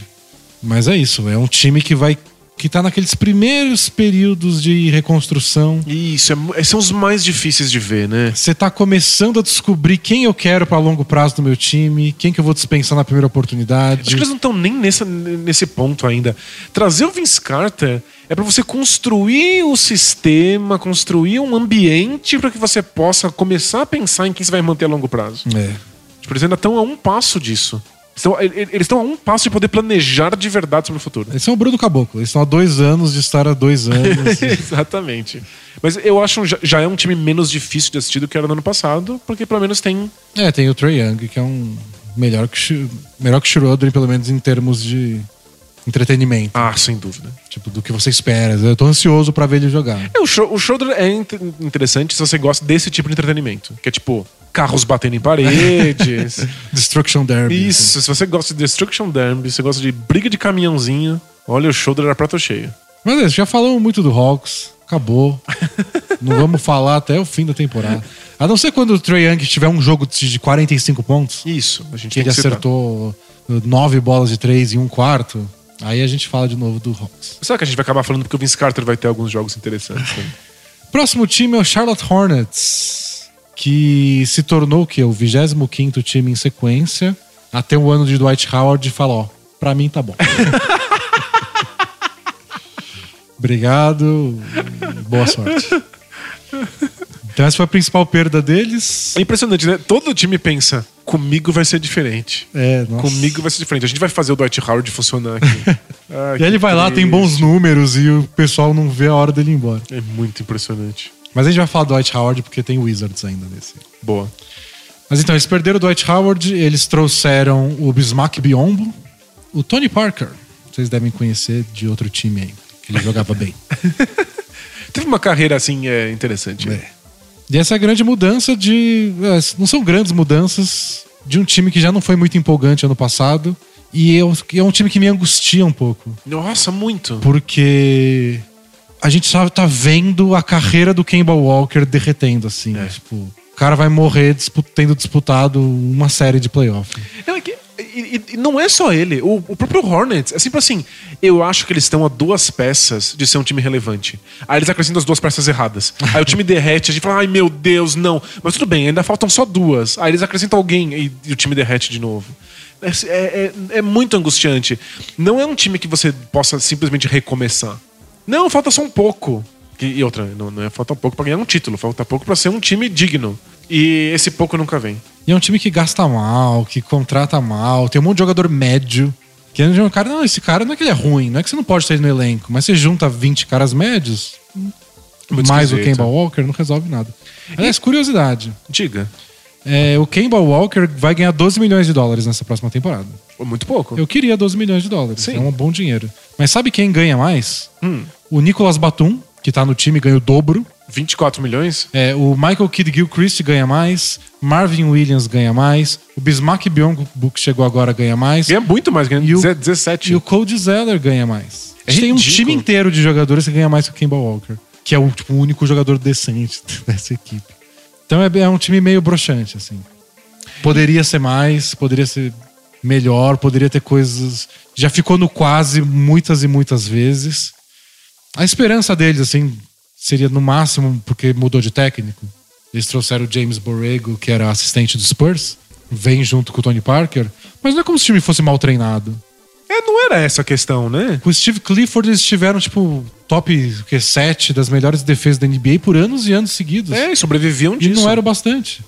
Mas é isso, é um time que vai que tá naqueles primeiros períodos de reconstrução. Isso, é são os mais difíceis de ver, né? Você tá começando a descobrir quem eu quero pra longo prazo no meu time, quem que eu vou dispensar na primeira oportunidade. Acho que eles não estão nem nessa, nesse ponto ainda. Trazer o Vince Carter é pra você construir o sistema, construir um ambiente pra que você possa começar a pensar em quem você vai manter a longo prazo. É. Tipo, eles ainda estão a um passo disso. Estão- e- e- Eles estão a um passo de poder planejar de verdade sobre o futuro. Eles são o Bruno Caboclo. Eles estão há dois anos de estar há dois anos. Exatamente. Mas eu acho já, já é um time menos difícil de assistir do que era no ano passado, porque pelo menos tem. é, tem o Trey Young, que é um melhor que, melhor que o Schroeder, pelo menos em termos de entretenimento. Ah, sem dúvida. Tipo, do que você espera. Eu tô ansioso pra ver ele jogar. É, o, show, o Schroeder é int- interessante se você gosta desse tipo de entretenimento. Que é tipo, carros batendo em paredes. Destruction Derby. assim. Isso, se você gosta de Destruction Derby, você gosta de briga de caminhãozinho, olha, o Schroeder era prato cheio. Mas é, já falamos muito do Hawks. Acabou. Não vamos falar até o fim da temporada. A não ser quando o Trey Young tiver um jogo de 45 pontos, Isso, a gente que ele que citar. acertou nove bolas de três em um quarto. Aí a gente fala de novo do Hawks. Será que a gente vai acabar falando porque o Vince Carter vai ter alguns jogos interessantes? né? Próximo time é o Charlotte Hornets, que se tornou o quê? O 25 time em sequência, até o ano de Dwight Howard e fala, ó, pra mim tá bom. Obrigado, boa sorte. Então essa foi a principal perda deles. É impressionante, né? Todo time pensa, comigo vai ser diferente. É, nossa. Comigo vai ser diferente. A gente vai fazer o Dwight Howard funcionar aqui. Ai, E aí ele que vai lá, tem triste. bons números e o pessoal não vê a hora dele ir embora. É muito impressionante. Mas a gente vai falar do Dwight Howard porque tem Wizards ainda nesse. Boa. Mas então, eles perderam o Dwight Howard, eles trouxeram o Bismack Biombo, o Tony Parker. Vocês devem conhecer de outro time aí, que ele jogava bem. Teve uma carreira assim é, interessante. É. E essa é a grande mudança de. é, Não são grandes mudanças de um time que já não foi muito empolgante ano passado. E eu- é um time que me angustia um pouco. Nossa, muito. Porque a gente só tá vendo a carreira do Kemba Walker derretendo, assim. É. Tipo, o cara vai morrer tendo disputado uma série de playoff. Não, é que- e, e- não é só ele, o, o próprio Hornets. É sempre assim. Eu acho que eles estão a duas peças de ser um time relevante. Aí eles acrescentam as duas peças erradas. Aí o time derrete, a gente fala, ai meu Deus, não. Mas tudo bem, ainda faltam só duas. Aí eles acrescentam alguém e, e o time derrete de novo. É, é- é- é muito angustiante. Não é um time que você possa simplesmente recomeçar. Não, falta só um pouco. E, e outra, não, não é falta um pouco pra ganhar um título, falta pouco pra ser um time digno. E esse pouco nunca vem. E é um time que gasta mal, que contrata mal, tem um monte de jogador médio. Que é um cara, não, esse cara não é que ele é ruim, não é que você não pode ele no elenco, mas você junta 20 caras médios, Muito mais o esquisito. Kemba Walker, não resolve nada. Aliás, curiosidade. Diga. é, o Kemba Walker vai ganhar 12 milhões de dólares nessa próxima temporada. Muito pouco. Eu queria 12 milhões de dólares. Sim. É um bom dinheiro. Mas sabe quem ganha mais? Hum. O Nicolas Batum, que tá no time, ganha o dobro. 24 milhões? É, o Michael Kidd Gilchrist ganha mais. Marvin Williams ganha mais. O Bismack Biongo, que chegou agora, ganha mais. Ganha muito mais, ganha E o- 17. E o Cody Zeller ganha mais. É A gente tem um time inteiro de jogadores que ganha mais que o Kemba Walker. Que é o, tipo, o único jogador decente dessa equipe. Então é, é um time meio broxante, assim. Poderia ser mais, poderia ser melhor, poderia ter coisas. Já ficou no quase muitas e muitas vezes. A esperança deles, assim, seria no máximo porque mudou de técnico. Eles trouxeram o James Borrego, que era assistente do Spurs, vem junto com o Tony Parker. Mas não é como se o time fosse mal treinado. É, não era essa a questão, né? Com o Steve Clifford, eles tiveram, tipo, top o quê, 7 das melhores defesas da NBA por anos e anos seguidos. É, e sobreviviam e disso. não era o bastante.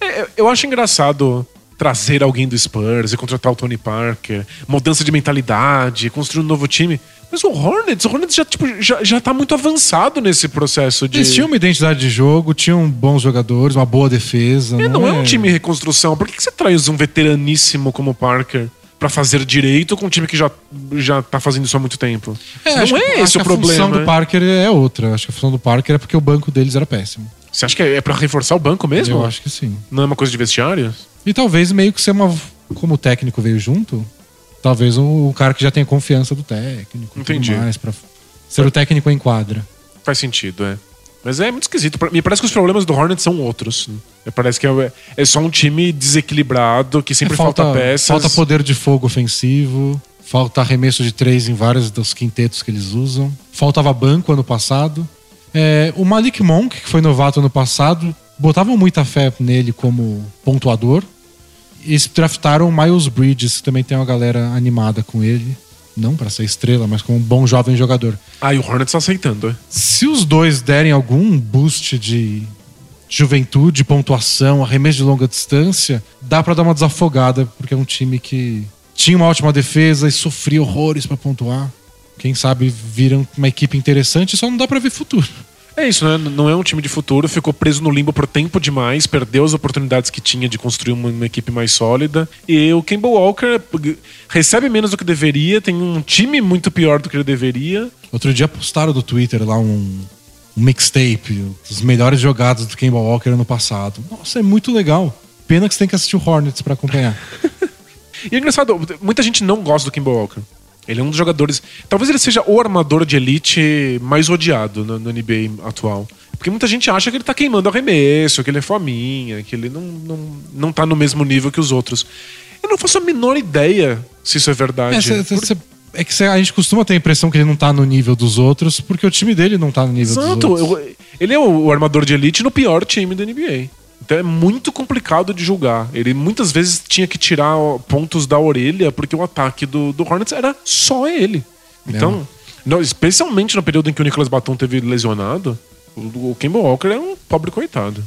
É, eu acho engraçado trazer alguém do Spurs e contratar o Tony Parker, mudança de mentalidade, construir um novo time. Mas o Hornets, o Hornets já, tipo, já, já tá muito avançado nesse processo de. Eles tinham uma identidade de jogo, tinham bons jogadores, uma boa defesa. É, não é um time em reconstrução. Por que, que você traz um veteraníssimo como o Parker pra fazer direito com um time que já, já tá fazendo isso há muito tempo? É, não que- é acho esse que o A problema. função do né? Parker é outra. Acho que a função do Parker é porque o banco deles era péssimo. Você acha que é pra reforçar o banco mesmo? Eu acho que sim. Não é uma coisa de vestiário? E talvez meio que ser uma. Como o técnico veio junto, talvez um, um cara que já tenha confiança do técnico. Entendi. Mais pra ser o técnico em quadra. Faz sentido, é. Mas é muito esquisito. Me parece que os problemas do Hornets são outros. Me parece que é, é só um time desequilibrado, que sempre falta, peças. É, Falta poder de fogo ofensivo. Falta arremesso de três em vários dos quintetos que eles usam. Faltava banco ano passado. É, o Malik Monk, que foi novato ano passado, botavam muita fé nele como pontuador. E eles draftaram o Miles Bridges, que também tem uma galera animada com ele. Não para ser estrela, mas como um bom jovem jogador. Ah, e o Hornets tá aceitando, é. Se os dois derem algum boost de juventude, pontuação, arremesso de longa distância, dá pra dar uma desafogada, porque é um time que tinha uma ótima defesa e sofria horrores pra pontuar. Quem sabe viram uma equipe interessante, só não dá pra ver futuro. É isso, né? Não é um time de futuro, ficou preso no limbo por tempo demais, perdeu as oportunidades que tinha de construir uma, uma equipe mais sólida. E o Kemba Walker recebe menos do que deveria, tem um time muito pior do que ele deveria. Outro dia postaram do Twitter lá um, um mixtape dos melhores jogados do Kemba Walker ano passado. Nossa, é muito legal. Pena que você tem que assistir o Hornets pra acompanhar. E é engraçado, muita gente não gosta do Kemba Walker. Ele é um dos jogadores. Talvez ele seja o armador de elite mais odiado no, no NBA atual. Porque muita gente acha que ele tá queimando arremesso, que ele é fominha, que ele não, não, não tá no mesmo nível que os outros. Eu não faço a menor ideia se isso é verdade. É, cê- cê- Por- cê- é que cê- a gente costuma ter a impressão que ele não tá no nível dos outros, porque o time dele não tá no nível Exato. dos outros. eu- ele é o, o armador de elite no pior time da NBA. Então é muito complicado de julgar. Ele muitas vezes tinha que tirar pontos da orelha porque o ataque do, do Hornets era só ele. Então, não, especialmente no período em que o Nicolas Batum teve lesionado, o, o Kemba Walker é um pobre coitado.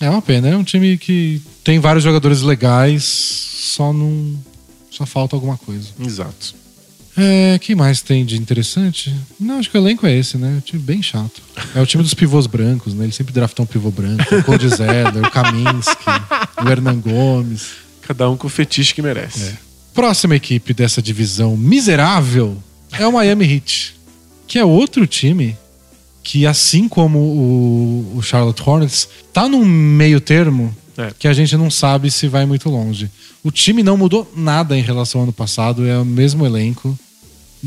É uma pena, é um time que tem vários jogadores legais, só não. Só falta alguma coisa. Exato. É, que mais tem de interessante? Não, acho que o elenco é esse, né? Um time bem chato. É o time dos pivôs brancos, né? Eles sempre draftam um pivô branco. O Cody Zeller, o Kaminsky, o Hernan Gomes. Cada um com o fetiche que merece. Próxima equipe dessa divisão miserável é o Miami Heat, que é outro time que assim como o, o Charlotte Hornets, tá num meio termo É. que a gente não sabe se vai muito longe. O time não mudou nada em relação ao ano passado, é o mesmo elenco.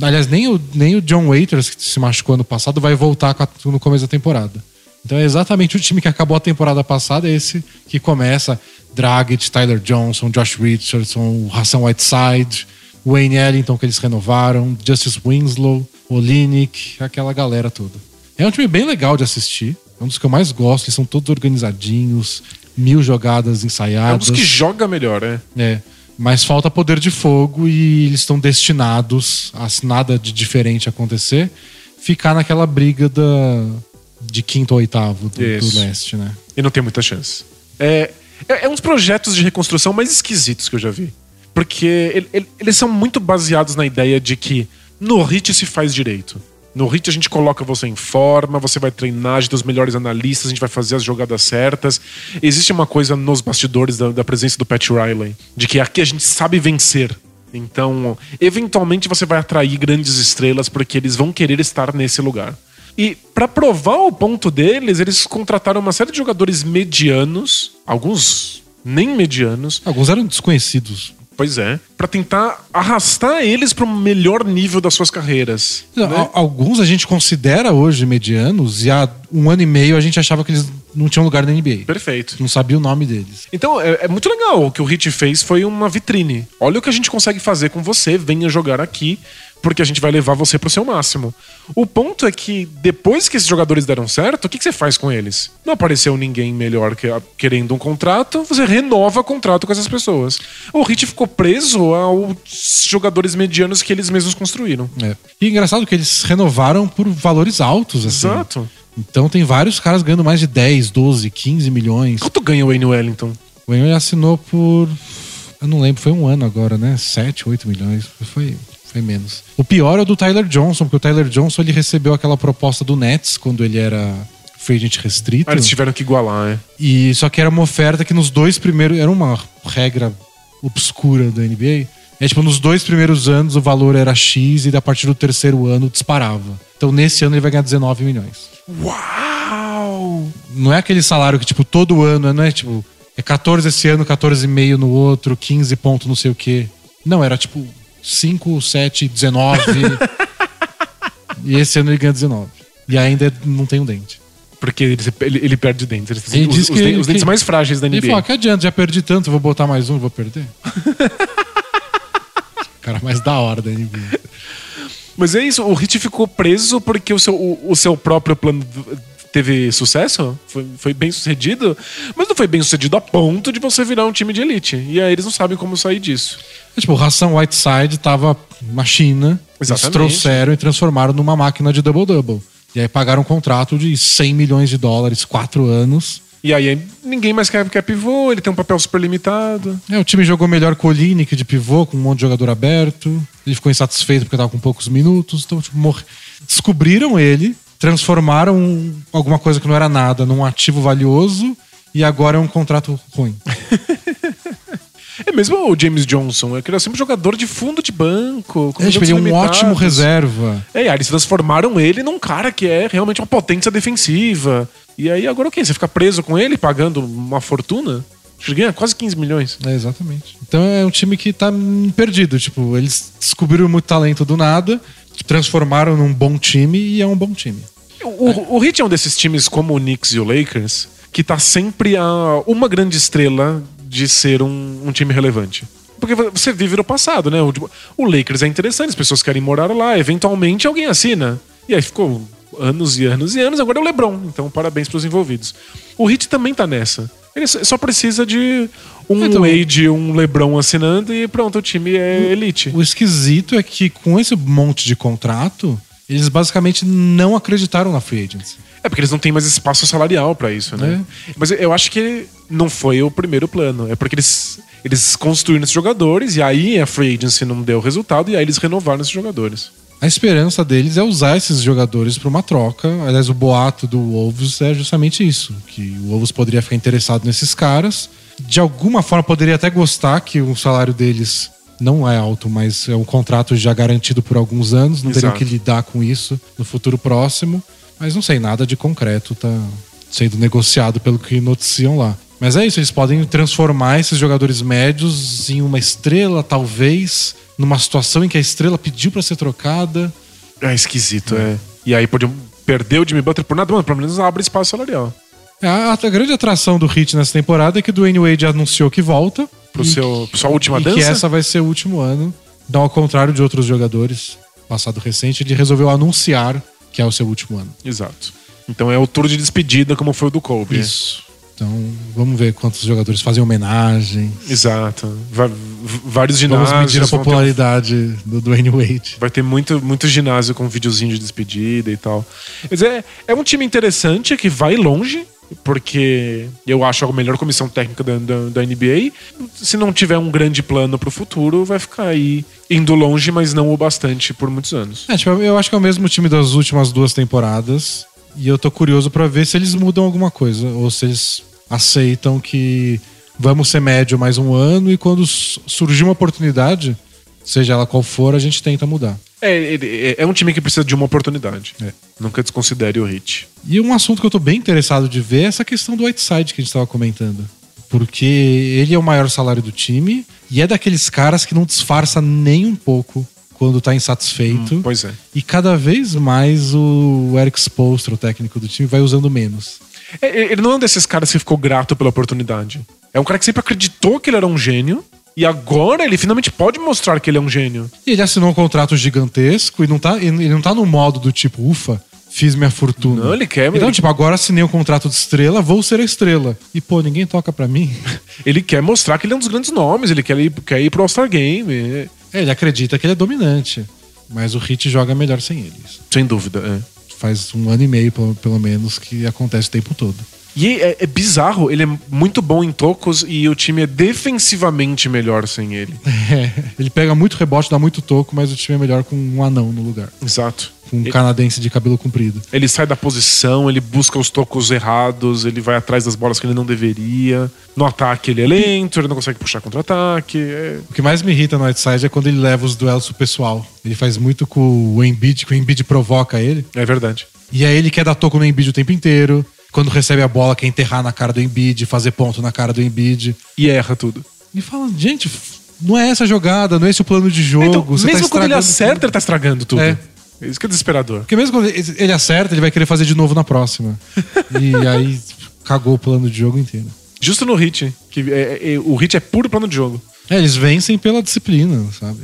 Aliás, nem o, nem o John Waiters, que se machucou ano passado, vai voltar no começo da temporada. Então é exatamente o time que acabou a temporada passada, é esse que começa. Dragic, Tyler Johnson, Josh Richardson, o Hassan Whiteside, Wayne Ellington que eles renovaram, Justice Winslow, Olinick, aquela galera toda. É um time bem legal de assistir. É um dos que eu mais gosto. Eles são todos organizadinhos, mil jogadas É um ensaiadas. dos que joga melhor, né? É. Mas falta poder de fogo e eles estão destinados a se nada de diferente acontecer, ficar naquela briga da, de quinto ou oitavo do, do leste, né? E não tem muita chance. É, é, é uns projetos de reconstrução mais esquisitos que eu já vi. Porque ele- ele- eles são muito baseados na ideia de que no HIT se faz direito. No HIT a gente coloca você em forma, você vai treinar, a gente tem os melhores analistas, a gente vai fazer as jogadas certas. Existe uma coisa nos bastidores da, da presença do Pat Riley, de que aqui a gente sabe vencer. Então, eventualmente você vai atrair grandes estrelas porque eles vão querer estar nesse lugar. E pra provar o ponto deles, eles contrataram uma série de jogadores medianos, alguns nem medianos, Alguns eram desconhecidos. Pois é, pra tentar arrastar eles para um melhor nível das suas carreiras. né? Al- Alguns a gente considera hoje medianos e há um ano e meio a gente achava que eles não tinham lugar na NBA. Perfeito. Não sabia o nome deles. Então é, é muito legal. O que o Hit fez foi uma vitrine. Olha o que a gente consegue fazer com você, venha jogar aqui, porque a gente vai levar você pro seu máximo. O ponto é que depois que esses jogadores deram certo, o que, que você faz com eles? Não apareceu ninguém melhor que, querendo um contrato, você renova o contrato com essas pessoas. O Hit ficou preso aos jogadores medianos que eles mesmos construíram. É. E engraçado que eles renovaram por valores altos, assim. Exato. Então tem vários caras ganhando mais de 10, 12, 15 milhões. Quanto ganha o Wayne Wellington? O Wayne assinou por. Eu não lembro, foi um ano agora, né? 7, 8 milhões. Foi, foi menos. O pior é o do Tyler Johnson, porque o Tyler Johnson ele recebeu aquela proposta do Nets quando ele era free agent restrito. Ah, eles tiveram que igualar, né? E só que era uma oferta que nos dois primeiros. Era uma regra obscura da NBA. É tipo, nos dois primeiros anos o valor era X e a partir do terceiro ano disparava. Então nesse ano ele vai ganhar 19 milhões. Uau! Não é aquele salário que, tipo, todo ano, não é tipo, é 14 esse ano, 14,5 no outro, 15 ponto não sei o quê. Não, era tipo 5, 7, 19. e esse ano ele ganha 19. E ainda não tem um dente. Porque ele, ele, ele perde dentes. Têm Ele os, diz os que- den- os dentes que- mais frágeis da Ele NBA. falou, ah, que adianta, já perdi tanto, vou botar mais um, vou perder. Cara mais da hora da NBA. Mas é isso, o Hit ficou preso porque o seu, o, o seu próprio plano teve sucesso? Foi, foi bem sucedido? Mas não foi bem sucedido a ponto de você virar um time de elite. E aí eles não sabem como sair disso. É, tipo, o Hassan Whiteside tava na China, eles Exatamente. trouxeram e transformaram numa máquina de double-double. E aí pagaram um contrato de 100 milhões de dólares, quatro anos. E aí ninguém mais quer, quer pivô, ele tem um papel super limitado. É, o time jogou melhor com o Olinick de pivô, com um monte de jogador aberto. Ele ficou insatisfeito porque tava com poucos minutos. Então, tipo, morre- descobriram ele, transformaram alguma coisa que não era nada num ativo valioso e agora é um contrato ruim. É mesmo o James Johnson, ele era sempre jogador de fundo de banco. com É, tipo, ele é um limitados. ótimo reserva. É, aí eles transformaram ele num cara que é realmente uma potência defensiva. E aí agora o quê? Você fica preso com ele pagando uma fortuna? Acho que ele ganha quase 15 milhões. É, exatamente. Então é um time que tá perdido. Tipo, eles descobriram muito talento do nada, transformaram num bom time e é um bom time. O, o Heat é um desses times como o Knicks e o Lakers que tá sempre a uma grande estrela de ser um, um time relevante. Porque você vive no passado, né? O, o Lakers é interessante, as pessoas querem morar lá, eventualmente alguém assina. E aí ficou anos e anos e anos, agora é o LeBron. Então, parabéns pros envolvidos. O Heat também tá nessa. Ele só só precisa de um Então- Wade, um LeBron assinando e pronto, o time é elite. O esquisito é que com esse monte de contrato, eles basicamente não acreditaram na free agency. É porque eles não têm mais espaço salarial pra isso, né? Mas eu acho que não foi o primeiro plano. É porque eles, eles construíram esses jogadores e aí a free agency não deu resultado e aí eles renovaram esses jogadores. A esperança deles é usar esses jogadores para uma troca. Aliás, o boato do Wolves é justamente isso: que o Wolves poderia ficar interessado nesses caras. De alguma forma, poderia até gostar que o salário deles não é alto, mas é um contrato já garantido por alguns anos. Não teriam Exato. que lidar com isso no futuro próximo. Mas não sei, nada de concreto tá sendo negociado pelo que noticiam lá. Mas é isso, eles podem transformar esses jogadores médios em uma estrela, talvez, numa situação em que a estrela pediu para ser trocada. É esquisito, é. E aí podiam perder o Jimmy Butler por nada, mano, pelo menos abre espaço salarial. É, A, a grande atração do Hit nessa temporada é que o Dwayne Wade anunciou que volta. Pro e seu, sua última e dança. que essa vai ser o último ano. Então, ao contrário de outros jogadores, passado recente, ele resolveu anunciar que é o seu último ano. Exato. Então é o tour de despedida, como foi o do Kobe. Isso. Então, vamos ver quantos jogadores fazem homenagem. Exato. Vários Vamos ginásios. medir a vão ter- popularidade do Dwayne Wade. Vai ter muito, muito ginásio com videozinho de despedida e tal. Mas é, é um time interessante que vai longe, porque eu acho a melhor comissão técnica da, da, da NBA. Se não tiver um grande plano pro futuro, vai ficar aí indo longe, mas não o bastante por muitos anos. É, tipo, eu acho que é o mesmo time das últimas duas temporadas. E eu tô curioso pra ver se eles mudam alguma coisa. Ou se eles aceitam que vamos ser médio mais um ano e quando surgir uma oportunidade, seja ela qual for, a gente tenta mudar. É, ele- é, é um time que precisa de uma oportunidade. É. Nunca desconsidere o Hit. E um assunto que eu tô bem interessado de ver é essa questão do Whiteside que a gente tava comentando. Porque ele é o maior salário do time e é daqueles caras que não disfarça nem um pouco quando tá insatisfeito. Pois é. E cada vez mais o Eric Spoelstra, o técnico do time, vai usando menos. É, é, Ele não é um desses caras que ficou grato pela oportunidade. É um cara que sempre acreditou que ele era um gênio. E agora ele finalmente pode mostrar que ele é um gênio. E ele assinou um contrato gigantesco e não tá, ele não tá no modo do tipo, ufa, fiz minha fortuna. Não, ele quer- Então, ele- tipo, agora assinei um contrato de estrela, vou ser a estrela. E, pô, ninguém toca pra mim. Ele quer mostrar que ele é um dos grandes nomes. Ele quer ir, quer ir pro All-Star Game. é. É, ele acredita que ele é dominante. Mas o Hit joga melhor sem eles. Sem dúvida, é. Faz um ano e meio, pelo, pelo menos, que acontece o tempo todo. E é, é bizarro, ele é muito bom em tocos e o time é defensivamente melhor sem ele. É, ele pega muito rebote, dá muito toco, mas o time é melhor com um anão no lugar. Exato. Com um Ele- canadense de cabelo comprido. Ele sai da posição, ele busca os tocos errados, ele vai atrás das bolas que ele não deveria. No ataque ele é lento, ele não consegue puxar contra-ataque. é- O que mais me irrita no Whiteside é quando ele leva os duelos pro pessoal. Ele faz muito com o Embiid, que o Embiid provoca ele. É verdade. E aí ele quer dar toco no Embiid o tempo inteiro. Quando recebe a bola, quer enterrar na cara do Embiid, fazer ponto na cara do Embiid. E erra tudo. E fala, gente, não é essa a jogada, não é esse o plano de jogo. Então, você mesmo tá quando ele acerta, tudo." ele tá estragando tudo. É. Isso que é desesperador. Porque mesmo quando ele ele acerta, ele vai querer fazer de novo na próxima. e aí cagou o plano de jogo inteiro. Justo no hit, que é- é- o hit é puro plano de jogo. É, eles vencem pela disciplina, sabe?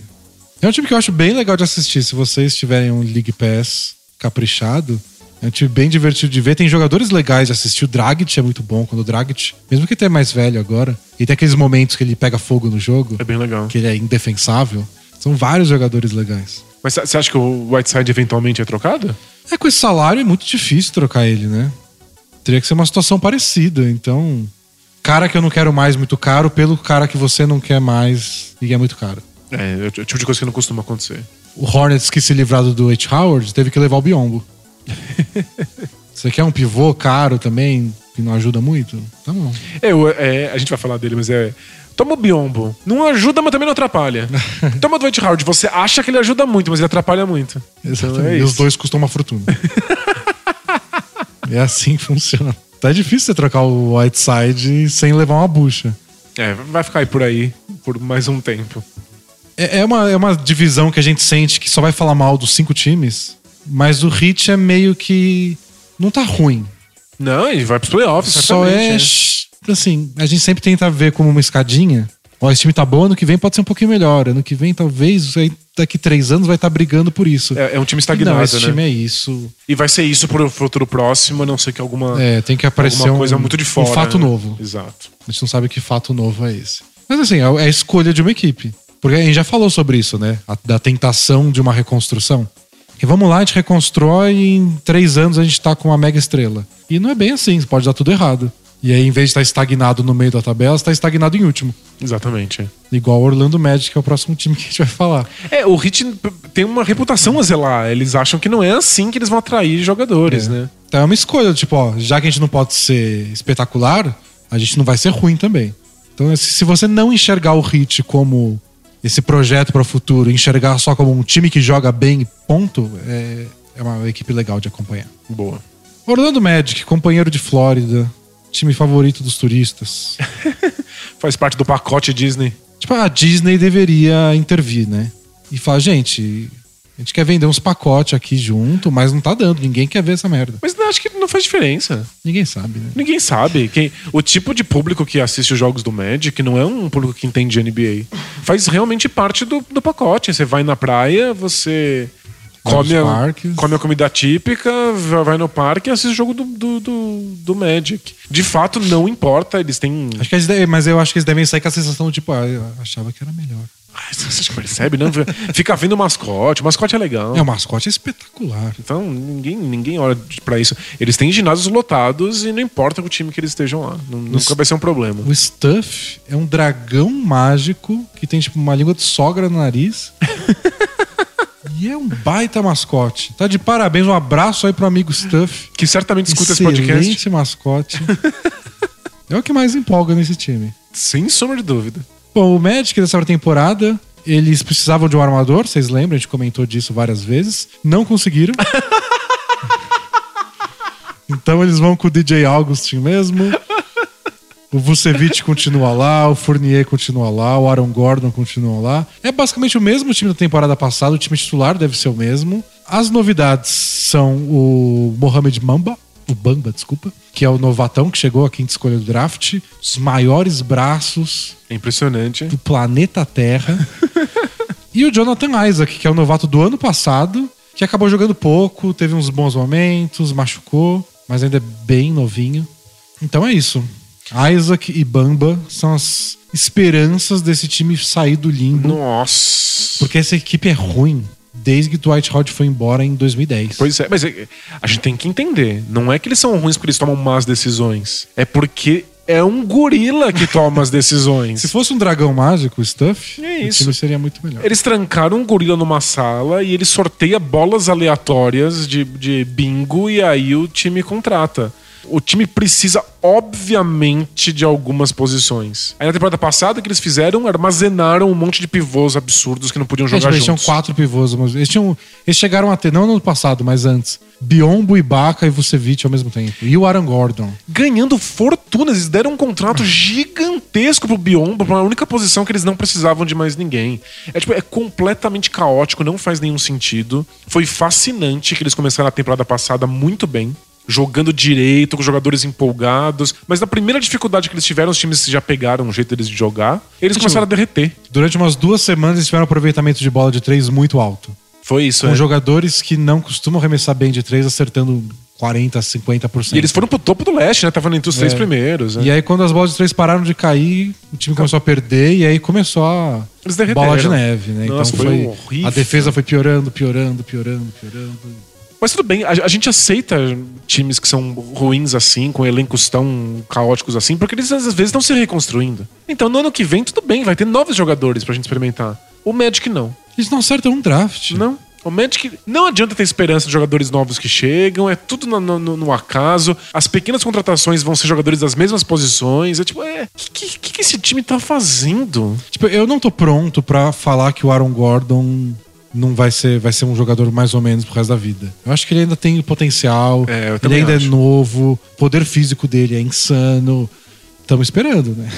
É um time que eu acho bem legal de assistir. Se vocês tiverem um League Pass caprichado, é um time bem divertido de ver. Tem jogadores legais de assistir. O Dragic é muito bom. Quando o Dragic, mesmo que ele é mais velho agora, e tem aqueles momentos que ele pega fogo no jogo, É bem legal. que ele é indefensável. São vários jogadores legais. Mas você acha que o Whiteside eventualmente é trocado? É, com esse salário é muito difícil trocar ele, né? Teria que ser uma situação parecida. Então, cara que eu não quero mais muito caro, pelo cara que você não quer mais e é muito caro. É, é o tipo de coisa que não costuma acontecer. O Hornets que se livrado do H. Howard teve que levar o Biombo. Você quer um pivô caro também, que não ajuda muito? Tá bom. É, o- é, a gente vai falar dele, mas é. Toma o biombo. Não ajuda, mas também não atrapalha. Toma o Dwight Howard. Você acha que ele ajuda muito, mas ele atrapalha muito. Então Exatamente. é e os dois custam uma fortuna. é assim que funciona. Tá difícil você trocar o Whiteside sem levar uma bucha. É, vai ficar aí por aí por mais um tempo. É, é uma, é uma divisão que a gente sente que só vai falar mal dos cinco times, mas o Hit é meio que. Não tá ruim. Não, ele vai pros playoffs, Só é. né? Assim, a gente sempre tenta ver como uma escadinha. Ó, esse time tá bom, ano que vem pode ser um pouquinho melhor. Ano que vem, talvez, aí daqui três anos vai estar brigando por isso. É, é um time estagnado, Não, esse né? time é isso. E vai ser isso pro futuro próximo, a não ser que alguma, É, tem que aparecer alguma um, coisa muito de fora. um fato né? novo. Exato. A gente não sabe que fato novo é esse. Mas assim, é é a escolha de uma equipe. Porque a gente já falou sobre isso, né? A- da tentação de uma reconstrução. E vamos lá, a gente reconstrói e em três anos a gente tá com uma mega estrela. E não é bem assim, pode dar tudo errado. E aí, em vez de estar estagnado no meio da tabela, você tá estagnado em último. Exatamente. Igual o Orlando Magic, que é o próximo time que a gente vai falar. É, o Heat tem uma reputação a zelar. Eles acham que não é assim que eles vão atrair jogadores, É. né? Então é uma escolha, tipo, ó, já que a gente não pode ser espetacular, a gente não vai ser ruim também. Então, se se você não enxergar o Hit como esse projeto para o futuro, enxergar só como um time que joga bem, ponto, é, é uma equipe legal de acompanhar. Boa. Orlando Magic, companheiro de Flórida, time favorito dos turistas. Faz parte do pacote Disney. Tipo, a Disney deveria intervir, né? E falar, gente, a gente quer vender uns pacotes aqui junto, mas não tá dando. Ninguém quer ver essa merda. Mas acho que não faz diferença. Ninguém sabe, né? Ninguém sabe. Quem, o tipo de público que assiste os jogos do Magic não é um público que entende NBA. Faz realmente parte do, do pacote. Você vai na praia, você come a, come a comida típica, va- vai no parque e assiste o jogo do, do, do, do Magic. De fato, não importa. Eles têm. Acho que eles devem, mas eu acho que eles devem sair com a sensação, tipo, ah, eu achava que era melhor. Você percebe, não? Fica vendo o mascote. O mascote é legal. É, o mascote é espetacular. Então, ninguém, ninguém olha pra isso. Eles têm ginásios lotados e não importa o time que eles estejam lá. Nu- Nunca vai ser um problema. O Stuff é um dragão mágico que tem, tipo, uma língua de sogra no nariz. e é um baita mascote. Tá de parabéns, um abraço aí pro amigo Stuff. Que certamente escuta esse podcast. Excelente mascote. é o que mais empolga nesse time. Sem sombra de dúvida. Bom, o Magic dessa temporada, eles precisavam de um armador, vocês lembram? A gente comentou disso várias vezes. Não conseguiram. então eles vão com o DJ Augustin mesmo. O Vucevic continua lá, o Fournier continua lá, o Aaron Gordon continua lá. É basicamente o mesmo time da temporada passada, o time titular deve ser o mesmo. As novidades são o Mohamed Mamba, o Bamba, desculpa, que é o novatão que chegou a quinta escolha do draft, os maiores braços É impressionante. do planeta Terra. e o Jonathan Isaac, que é o novato do ano passado, que acabou jogando pouco, teve uns bons momentos, machucou, mas ainda é bem novinho. Então é isso. Isaac e Bamba são as esperanças desse time sair do limbo, Nossa. porque essa equipe é ruim desde que Dwight Howard foi embora em 2010. Pois é, mas é- a gente tem que entender. Não é que eles são ruins porque eles tomam más decisões. É porque é um gorila que toma as decisões. Se fosse um dragão mágico, o Stuff, É o isso. time seria muito melhor. Eles trancaram um gorila numa sala e ele sorteia bolas aleatórias de, de bingo e aí o time contrata. O time precisa, obviamente, de algumas posições. Aí na temporada passada, o que eles fizeram? Armazenaram um monte de pivôs absurdos que não podiam É, tipo, jogar eles tinham juntos. quatro pivôs, eles, tinham, eles chegaram a ter, não no ano passado, mas antes, Biombo, Ibaka e Vucevic ao mesmo tempo. E o Aaron Gordon. Ganhando fortunas. Eles deram um contrato gigantesco pro Biombo, pra única posição que eles não precisavam de mais ninguém. É, tipo, é completamente caótico, não faz nenhum sentido. Foi fascinante que eles começaram a temporada passada muito bem. Jogando direito, com jogadores empolgados. Mas na primeira dificuldade que eles tiveram, os times já pegaram o jeito deles de jogar. Eles Tipo, começaram a derreter. Durante umas duas semanas eles tiveram um aproveitamento de bola de três muito alto. Foi isso, Com é. jogadores que não costumam arremessar bem de três, acertando 40%, 50%. E eles foram pro topo do leste, né? Estavam entre os três É. primeiros. né? E aí, quando as bolas de três pararam de cair, o time começou a perder e aí começou a bola de neve, né? Nossa, então foi foi. horrível. A defesa foi piorando, piorando, piorando, piorando. Mas tudo bem, a, a gente aceita times que são ruins assim, com elencos tão caóticos assim, porque eles às vezes estão se reconstruindo. Então no ano que vem, tudo bem, vai ter novos jogadores pra gente experimentar. O Magic não. Eles não acertam um draft. Não. O Magic não adianta ter esperança de jogadores novos que chegam, é tudo no, no- no acaso. As pequenas contratações vão ser jogadores das mesmas posições. É tipo, é. O que, que, que esse time tá fazendo? Tipo, eu não tô pronto pra falar que o Aaron Gordon não vai ser, vai ser um jogador mais ou menos pro resto da vida. Eu acho que ele ainda tem potencial, É, ele ainda acho. é novo, o poder físico dele é insano. Estamos esperando, né?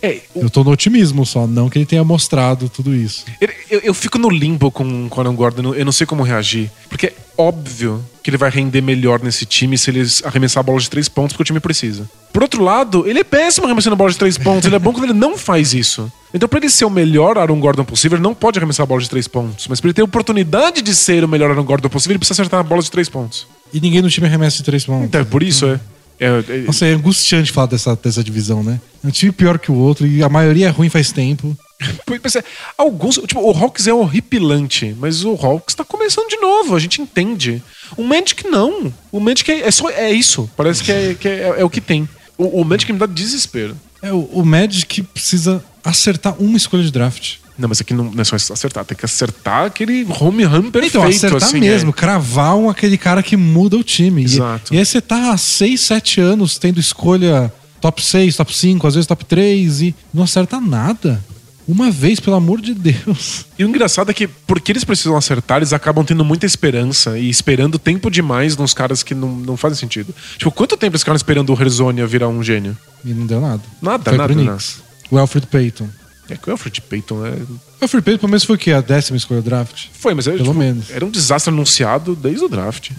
É, o- Eu tô no otimismo só, não que ele tenha mostrado tudo isso. Eu, eu- eu fico no limbo com o Aaron Gordon, eu não- sei como reagir. Porque é óbvio que ele vai render melhor nesse time se ele arremessar a bola de três pontos, porque o time precisa. Por outro lado, ele é péssimo arremessando a bola de três pontos, ele é bom quando ele não faz isso. Então, pra ele ser o melhor Aaron Gordon possível, ele não pode arremessar a bola de três pontos. Mas pra ele ter a oportunidade de ser o melhor Aaron Gordon possível, ele precisa acertar a bola de três pontos. E ninguém no time arremessa de três pontos. Então, por isso é. É- é- Nossa, é angustiante falar dessa, dessa divisão, né? É um time pior que o outro e a maioria é ruim faz tempo. Pois é, alguns. Tipo, o Hawks é horripilante, mas o Hawks tá começando de novo, a gente entende. O Magic não. O Magic é, é só é isso. Parece que é, que é, é o que tem. O, o Magic me dá desespero. É, o, o Magic precisa acertar uma escolha de draft. Não, mas aqui não, não é só acertar, tem que acertar aquele home run perfeito. Então, acertar assim, mesmo, é. cravar um, aquele cara que muda o time. E- Exato. E, aí você tá há 6, 7 anos tendo escolha top 6, top 5, às vezes top 3 e não acerta nada. Uma vez, pelo amor de Deus. E o engraçado é que, porque eles precisam acertar, eles acabam tendo muita esperança e esperando tempo demais nos caras que não, não fazem sentido. Tipo, quanto tempo eles ficaram esperando o Herzonia virar um gênio? E não deu nada. Nada, Foi nada, nada. O Alfred Payton. É que o Alfred Payton é. O Alfred Payton, pelo menos, foi o quê? A décima escolha do draft? Foi, mas era, Pelo tipo, menos. era um desastre anunciado desde o draft.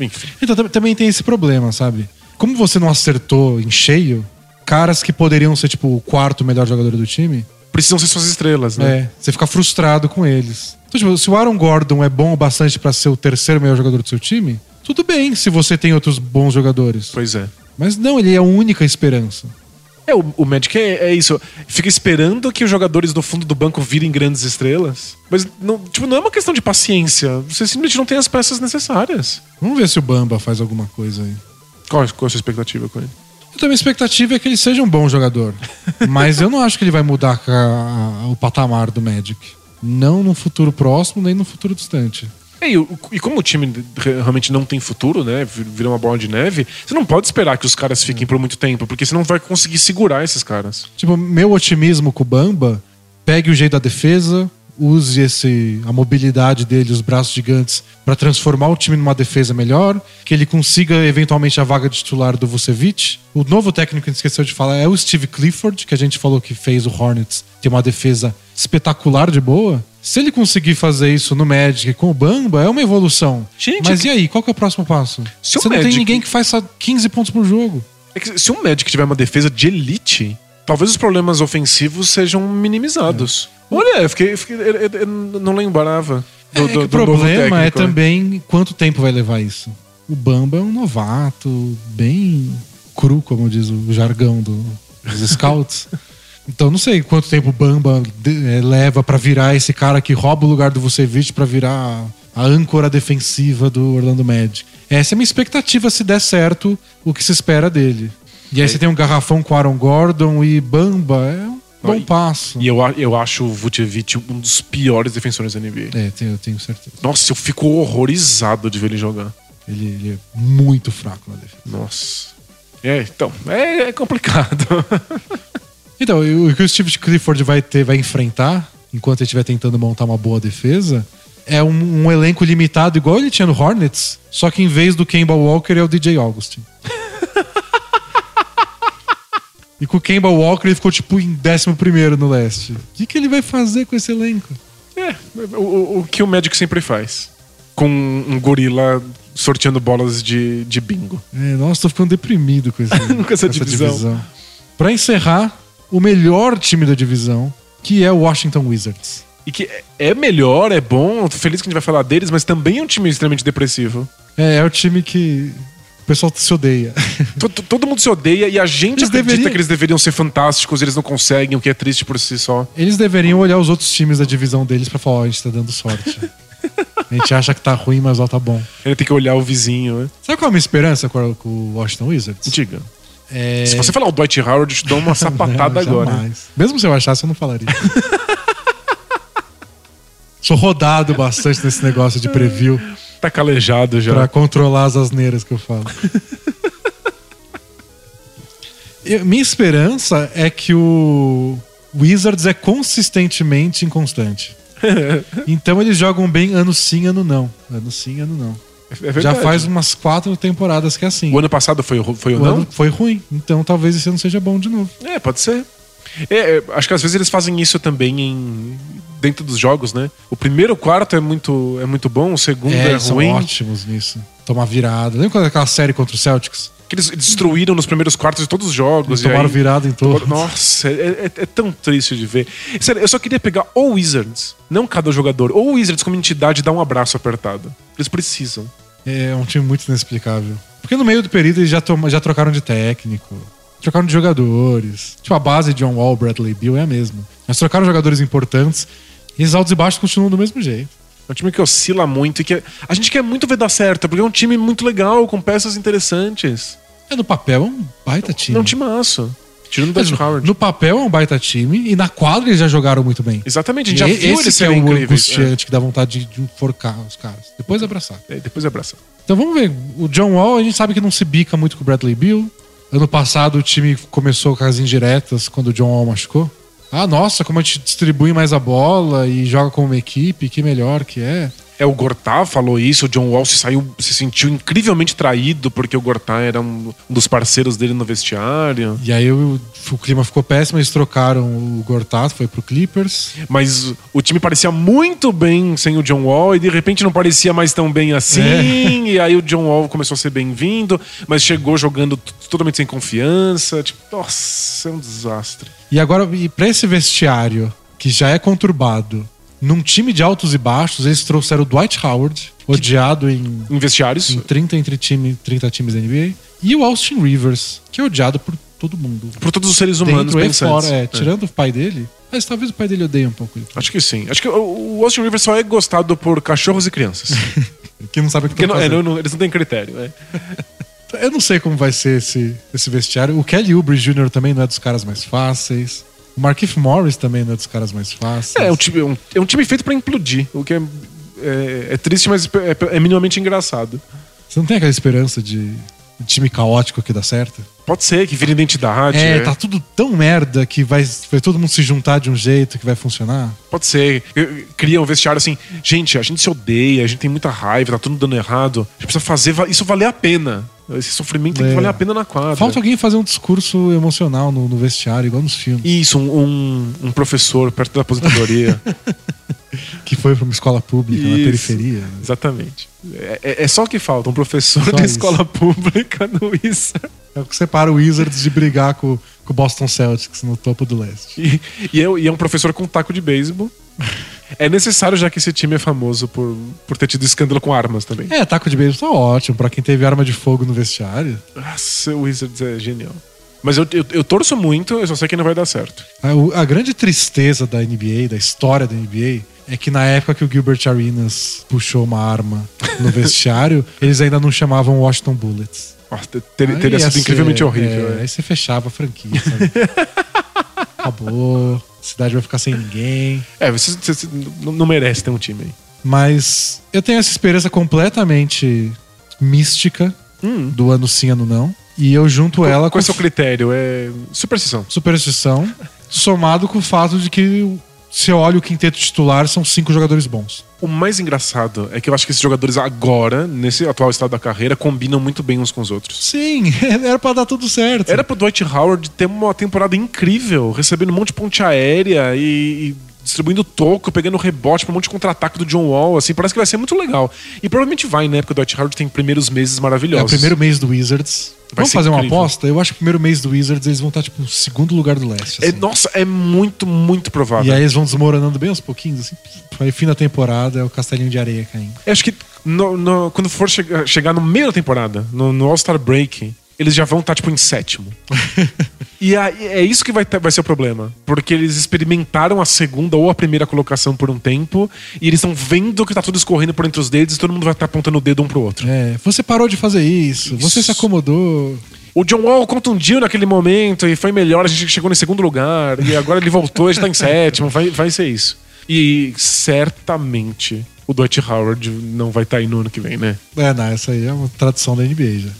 Enfim. Então tam- também tem esse problema, sabe? Como você não acertou em cheio, caras que poderiam ser, tipo, o quarto melhor jogador do time, Precisam ser suas estrelas, né? é, você fica frustrado com eles. Então, tipo, se o Aaron Gordon é bom o bastante pra ser o terceiro melhor jogador do seu time, tudo bem se você tem outros bons jogadores. Pois é. Mas não, ele é a única esperança. É, o, o Magic é, é isso. Fica esperando que os jogadores do fundo do banco virem grandes estrelas. Mas não, tipo, não é uma questão de paciência. Você simplesmente não tem as peças necessárias. Vamos ver se o Bamba faz alguma coisa aí. Qual, qual a sua expectativa com ele? Então, a minha expectativa é que ele seja um bom jogador. Mas eu não acho que ele vai mudar a- a- o patamar do Magic. Não no futuro próximo, nem no futuro distante. É, e, e como o time re- realmente não tem futuro, né? vir- Vira uma bola de neve, você não pode esperar que os caras fiquem por muito tempo, porque você não vai conseguir segurar esses caras. Tipo, meu otimismo com o Bamba, pegue o jeito da defesa, use esse a mobilidade dele, os braços gigantes, pra transformar o time numa defesa melhor, que ele consiga eventualmente a vaga de titular do Vucevic. O novo técnico que a gente esqueceu de falar é o Steve Clifford, que a gente falou que fez o Hornets ter uma defesa espetacular de boa. Se ele conseguir fazer isso no Magic com o Bamba, é uma evolução. Gente, Mas e aí, qual que é o próximo passo? Você não tem ninguém que faça 15 pontos por jogo. É que se o Magic tiver uma defesa de elite, talvez os problemas ofensivos sejam minimizados. Olha, eu fiquei. eu fiquei- eu- eu- não lembrava. Do, É do- o problema é né? também quanto tempo vai levar isso. O Bamba é um novato, bem cru, como diz o jargão do- dos scouts. Então não sei quanto tempo o Bamba eh, leva pra virar esse cara que rouba o lugar do Vucevic pra virar a âncora defensiva do Orlando Magic. Essa é a minha expectativa se der certo o que se espera dele. E aí você tem um garrafão com Aaron Gordon e Bamba, é um bom passo. E eu, eu acho o Vucevic um dos piores defensores da NBA. É, tenho- eu tenho certeza. Nossa, eu fico horrorizado de ver ele jogar. Ele, ele é muito fraco na defesa. Nossa. É, então, é, é complicado. Então, o que o Steve Clifford vai ter, vai enfrentar, enquanto ele estiver tentando montar uma boa defesa, é um, um elenco limitado, igual ele tinha no Hornets, só que em vez do Kemba Walker é o DJ Augustin. e com o Kemba Walker ele ficou tipo em 11 no leste. O que, que ele vai fazer com esse elenco? é, o, o- que o Magic sempre faz. Com um gorila sorteando bolas de, de bingo. É, nossa, tô ficando deprimido com, esse, Com essa divisão. Pra encerrar, o melhor time da divisão, que é o Washington Wizards. E que é- melhor, é bom, tô feliz que a gente vai falar deles, mas também é um time extremamente depressivo. É, é o time que o pessoal se odeia. To- to- Todo mundo se odeia e a gente Eles acredita deveriam- que eles deveriam ser fantásticos, eles não conseguem, o que é triste por si só. Eles deveriam olhar os outros times da divisão deles pra falar, ó, a gente tá dando sorte. A gente acha que tá ruim, mas ó, tá bom. Ele tem que olhar o vizinho, né? Sabe qual é a minha esperança com o Washington Wizards? Diga. É... Se você falar o Dwight Howard, eu te dou uma sapatada Não, agora. Mesmo se eu achasse, eu não falaria. Sou rodado bastante nesse negócio de preview Tá calejado já. pra controlar as asneiras que eu falo. Eu- minha esperança é que o Wizards é consistentemente inconstante. Então eles jogam bem ano sim, ano não. Ano sim, ano não. É. Já faz umas quatro temporadas que é assim. O ano passado foi, foi o O não? foi ruim, então talvez esse ano seja bom de novo. É, pode ser. É, é, acho que às vezes eles fazem isso também em dentro dos jogos, né? O primeiro quarto é muito, é muito bom, o segundo é, É, são ruim. ótimos nisso. Tomar virada. Lembra quando aquela série contra o Celtics? Que eles destruíram nos primeiros quartos de todos os jogos. Eles tomaram aí- virada em todos. Nossa, é, é- é tão triste de ver. Sério, eu só queria pegar o Wizards, não cada jogador, ou o Wizards como entidade e dar um abraço apertado. Eles precisam. É um time muito inexplicável. Porque no meio do período eles já, toma- já trocaram de técnico, trocaram de jogadores. Tipo, a base de John Wall, Bradley Bill é a mesma. Mas trocaram jogadores importantes e os altos e baixos continuam do mesmo jeito. É um time que oscila muito e que a gente quer muito ver dar certo, porque é um time muito legal, com peças interessantes. É, no papel é um baita time. É um timaço. Tirando o Dwight no, Howard. no papel é um baita time e na quadra eles já jogaram muito bem. Exatamente, a gente já E viu esse que é o angustiante que dá vontade de, de enforcar os caras. Depois abraçar. É, é, depois abraça. Então vamos ver. O John Wall, a gente sabe que não se bica muito com o Bradley Bill. Ano passado o time começou com as indiretas quando o John Wall machucou. Ah, nossa, como a gente distribui mais a bola e joga como uma equipe, que melhor que é. É, o Gortá falou isso, o John Wall se saiu, se sentiu incrivelmente traído porque o Gortá era um, um dos parceiros dele no vestiário. E aí o, o clima ficou péssimo, eles trocaram o Gortat, foi pro Clippers. Mas o time parecia muito bem sem o John Wall e de repente não parecia mais tão bem assim. É. E aí o John Wall começou a ser bem-vindo, mas chegou jogando totalmente sem confiança. Tipo, nossa, é um desastre. E agora, e pra esse vestiário, que já é conturbado, num time de altos e baixos, eles trouxeram o Dwight Howard, odiado em, Em vestiários. em 30 entre time, 30 times da NBA, e o Austin Rivers, que é odiado por todo mundo. Por todos os seres humanos Dentro pensantes. fora, é, tirando o pai dele, mas talvez o pai dele odeie um pouco ele. Acho que sim. Acho que o Austin Rivers só é gostado por cachorros e crianças. Que não sabe o que tá não- é, não- eles não têm critério. é. Eu não sei como vai ser esse, esse vestiário. O Kelly Oubre Jr. também não é dos caras mais fáceis. O Markif Morris também não é dos caras mais fáceis. É, é um time, é um, é um time feito pra implodir. O que é, é, é triste, mas é, é minimamente engraçado. Você não tem aquela esperança de, de time caótico que dá certo? Pode ser que vire identidade. é, é. tá tudo tão merda que vai, vai todo mundo se juntar de um jeito que vai funcionar. Pode ser. Cria um vestiário assim. Gente, a gente se odeia, a gente tem muita raiva, tá tudo dando errado. A gente precisa fazer isso valer a pena. Esse sofrimento tem É. que valer a pena na quadra. Falta alguém fazer um discurso emocional no, no vestiário, igual nos filmes. Isso, um, um, um professor perto da aposentadoria. Que foi pra uma escola pública na Isso. periferia. Exatamente. É, é- é só o que falta, um professor Só da isso. escola pública no Wizard. É o que separa o Wizards de brigar com, com o Boston Celtics no topo do leste. E, e, é, e é um professor com taco de beisebol. É necessário, já que esse time é famoso por, por ter tido escândalo com armas também. É, taco de beijo tá ótimo. Pra quem teve arma de fogo no vestiário. Nossa, o Wizards é genial. Mas eu, eu, eu torço muito, eu só sei que não vai dar certo. A, a grande tristeza da NBA, da história da NBA, é que na época que o Gilbert Arenas puxou uma arma no vestiário, eles ainda não chamavam Washington Bullets. Nossa, ter- teria ia sido ser- incrivelmente horrível. é, é. Aí você fechava a franquia, sabe? Acabou, cidade vai ficar sem ninguém. É, você, você- você não merece ter um time aí. Mas eu tenho essa esperança completamente mística Hum. do ano sim, ano não. E eu junto ela Qual com é o seu critério? É superstição. superstição, somado com o fato de que se eu olho o quinteto titular, são cinco jogadores bons. O mais engraçado é que eu acho que esses jogadores agora, nesse atual estado da carreira, combinam muito bem uns com os outros. Sim, era pra dar tudo certo. Era pro Dwight Howard ter uma temporada incrível, recebendo um monte de ponte aérea e, e distribuindo toco, pegando rebote, um monte de contra-ataque do John Wall, assim, parece que vai ser muito legal. E provavelmente vai, né? Porque o Dwight Howard tem primeiros meses É maravilhosos. o primeiro mês do Wizards. Vai Vamos fazer uma incrível. aposta? Eu acho que o primeiro mês do Wizards eles vão estar, tipo, no segundo lugar do leste. É, assim. nossa, é muito, muito provável. E aí eles vão desmoronando bem aos pouquinhos, assim. Aí, fim da temporada, é o castelinho de areia caindo. Eu acho que no- no- quando for chega- chegar no meio da temporada, no, no All-Star Break, eles já vão estar, tipo, em sétimo. e aí, é isso que vai, ter- vai ser o problema. Porque eles experimentaram a segunda ou a primeira colocação por um tempo, e eles estão vendo que tá tudo escorrendo por entre os dedos e todo mundo vai estar apontando o dedo um pro outro. É, você parou de fazer isso, você Isso. se acomodou. O John Wall contundiu naquele momento e foi melhor, a gente chegou em segundo lugar, e agora ele voltou, a gente tá em sétimo, vai, vai ser isso. E certamente o Dwight Howard não vai estar aí no ano que vem, né? É, não, essa aí é uma tradição da NBA já.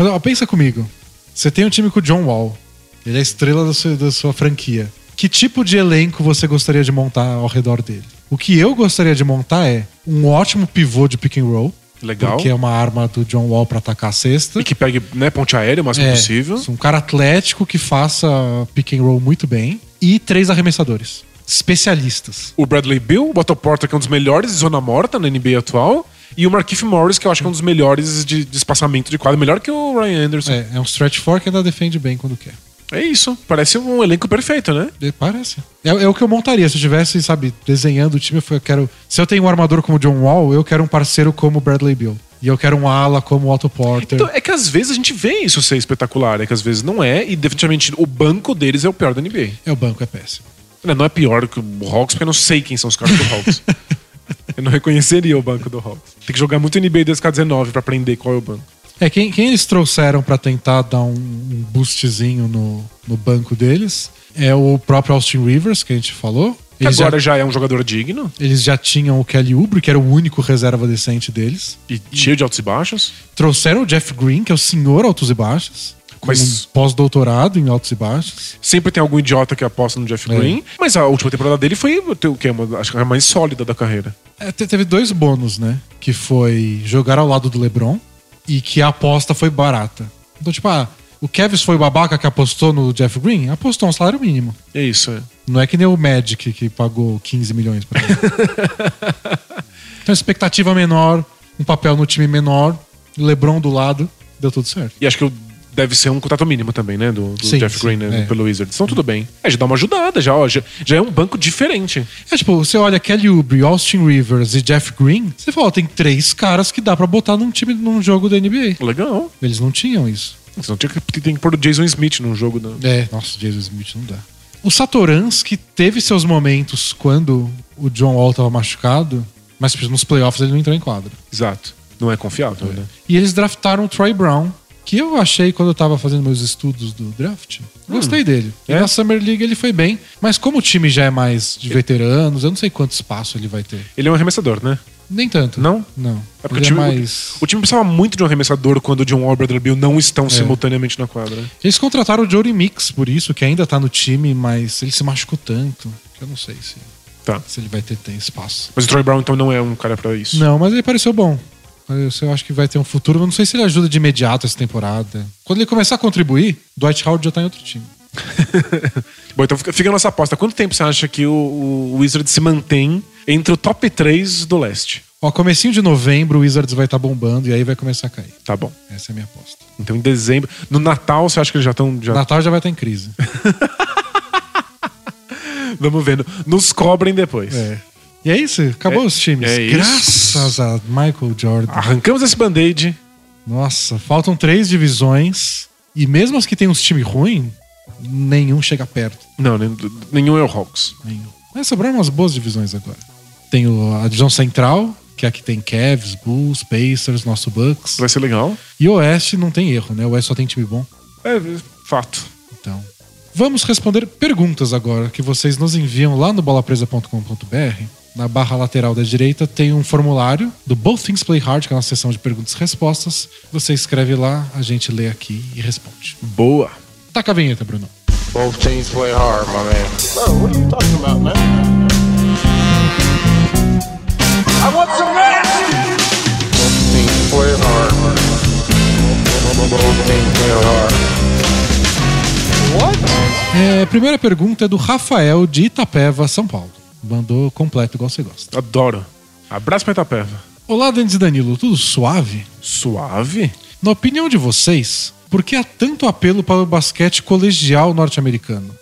Mas ó, pensa comigo. Você tem um time com o John Wall. Ele é a estrela da sua, da sua franquia. Que tipo de elenco você gostaria de montar ao redor dele? O que eu gostaria de montar é um ótimo pivô de pick and roll. Legal. Porque é uma arma do John Wall pra atacar a cesta. E que pegue né, ponte aérea o máximo É, possível. Um cara atlético que faça pick and roll muito bem. E três arremessadores. Especialistas. O Bradley Bill, o Otto Porter, que é um dos melhores de zona morta na NBA atual. E o Markif Morris, que eu acho que é um dos melhores de, de espaçamento de quadro. Melhor que o Ryan Anderson. É, é um stretch four que ainda defende bem quando quer. É, isso. Parece um elenco perfeito, né? É, Parece. É, é o que eu montaria. Se eu estivesse, sabe, desenhando o time, eu, quero. Se eu tenho um armador como o John Wall, eu quero um parceiro como o Bradley Bill. E eu quero um ala como o Otto Porter. Então, é que às vezes a gente vê isso ser espetacular, é que às vezes não é, e definitivamente o banco deles é o pior da NBA. É o banco, é péssimo. Né, Não é pior que o Hawks, porque eu não sei quem são os caras do Hawks. eu não reconheceria o banco do Hawks. Tem que jogar muito NBA 2K19 pra aprender qual é o banco. É, quem, quem eles trouxeram pra tentar dar um, um boostzinho no, no banco deles é o próprio Austin Rivers, que a gente falou. Eles agora já, já é um jogador digno eles já tinham o Kelly Oubre, que era o único reserva decente deles. e cheio de altos e baixos. Trouxeram o Jeff Green, que é o senhor altos e baixos. Com Mas- um pós-doutorado em altos e baixos. Sempre tem algum idiota que aposta no Jeff É. Green, mas a última temporada dele foi o que? Uma, acho que a mais sólida da carreira. É, te- teve dois bônus, né? Que foi jogar ao lado do LeBron e que a aposta foi barata. Então, tipo, ah, o Kevs foi o babaca que apostou no Jeff Green? Apostou um salário mínimo. É isso, é. Não é que nem o Magic que pagou 15 milhões pra ele. então, expectativa menor, um papel no time menor, LeBron do lado, deu tudo certo. E acho que o- deve ser um contrato mínimo também, né? Do, do Sim, Jeff sim, Green né, é. pelo Wizards. Então tudo bem. É, já dá uma ajudada, já, ó, já, já é um banco diferente. É tipo, você olha Kelly Oubre, Austin Rivers e Jeff Green, você fala, ó, tem três caras que dá pra botar num time, num jogo da NBA. Legal. Eles não tinham isso. Você não tinha que, tem que pôr o Jason Smith num jogo. Da... É, nossa, Jason Smith não dá. O Satoransky teve seus momentos quando o John Wall tava machucado, mas nos playoffs ele não entrou em quadra. Exato. Não é confiável, né? E eles draftaram o Troy Brown, que eu achei quando eu tava fazendo meus estudos do draft. Gostei dele. E É? na Summer League ele foi bem, mas como o time já é mais de veteranos, eu não sei quanto espaço ele vai ter. Ele é um arremessador, né? Nem tanto. Não? Não. É porque o time, é mais... o time precisava muito de um arremessador quando o John Wall e o Bradley Beal não estão É. simultaneamente na quadra. Eles contrataram o Jody Mix por isso, que ainda tá no time, mas ele se machucou tanto que eu não sei se, Tá. se ele vai ter, ter espaço. Mas o Troy Brown então não é um cara pra isso. Não, mas ele pareceu bom. Eu eu acho que vai ter um futuro. Eu não sei se ele ajuda de imediato essa temporada. Quando ele começar a contribuir, Dwight Howard já tá em outro time. Bom, então fica, fica a nossa aposta. Quanto tempo você acha que o, o Wizards se mantém entre o top 3 do leste? Ó, comecinho de novembro, o Wizards vai estar bombando e aí vai começar a cair. Tá bom. Essa é a minha aposta. Então em dezembro. No Natal, você acha que eles já estão. Já... Natal já vai estar em crise. Vamos vendo. Nos cobrem depois. É. E é isso, acabou É- os times. é isso. Graças a Michael Jordan. Arrancamos esse band-aid. Nossa, faltam três divisões. E mesmo as que tem uns times ruins, nenhum chega perto. Não, nenhum é o Hawks. Nenhum. Mas sobraram umas boas divisões agora. Tem a divisão central, que é a que tem Cavs, Bulls, Pacers, nosso Bucks. Vai ser legal. E o Oeste não tem erro, né? O Oeste só tem time bom. É, fato. Então. Vamos responder perguntas agora que vocês nos enviam lá no bolapresa.com.br. Na barra lateral da direita tem um formulário do Both Things Play Hard, que é a nossa sessão de perguntas e respostas. Você escreve lá, a gente lê aqui e responde. Boa. Taca a vinheta, Bruno. Both teams play hard, my man. Bro, what are you talking about, man? I want some action! Both teams play hard. Both teams play hard. É, primeira pergunta é do Rafael de Itapeva, São Paulo. Mandou completo, igual você gosta. Adoro. Abraço pra Itapeva. Olá, e Danilo, tudo suave? Suave? Na opinião de vocês, por que há tanto apelo para o basquete colegial norte-americano?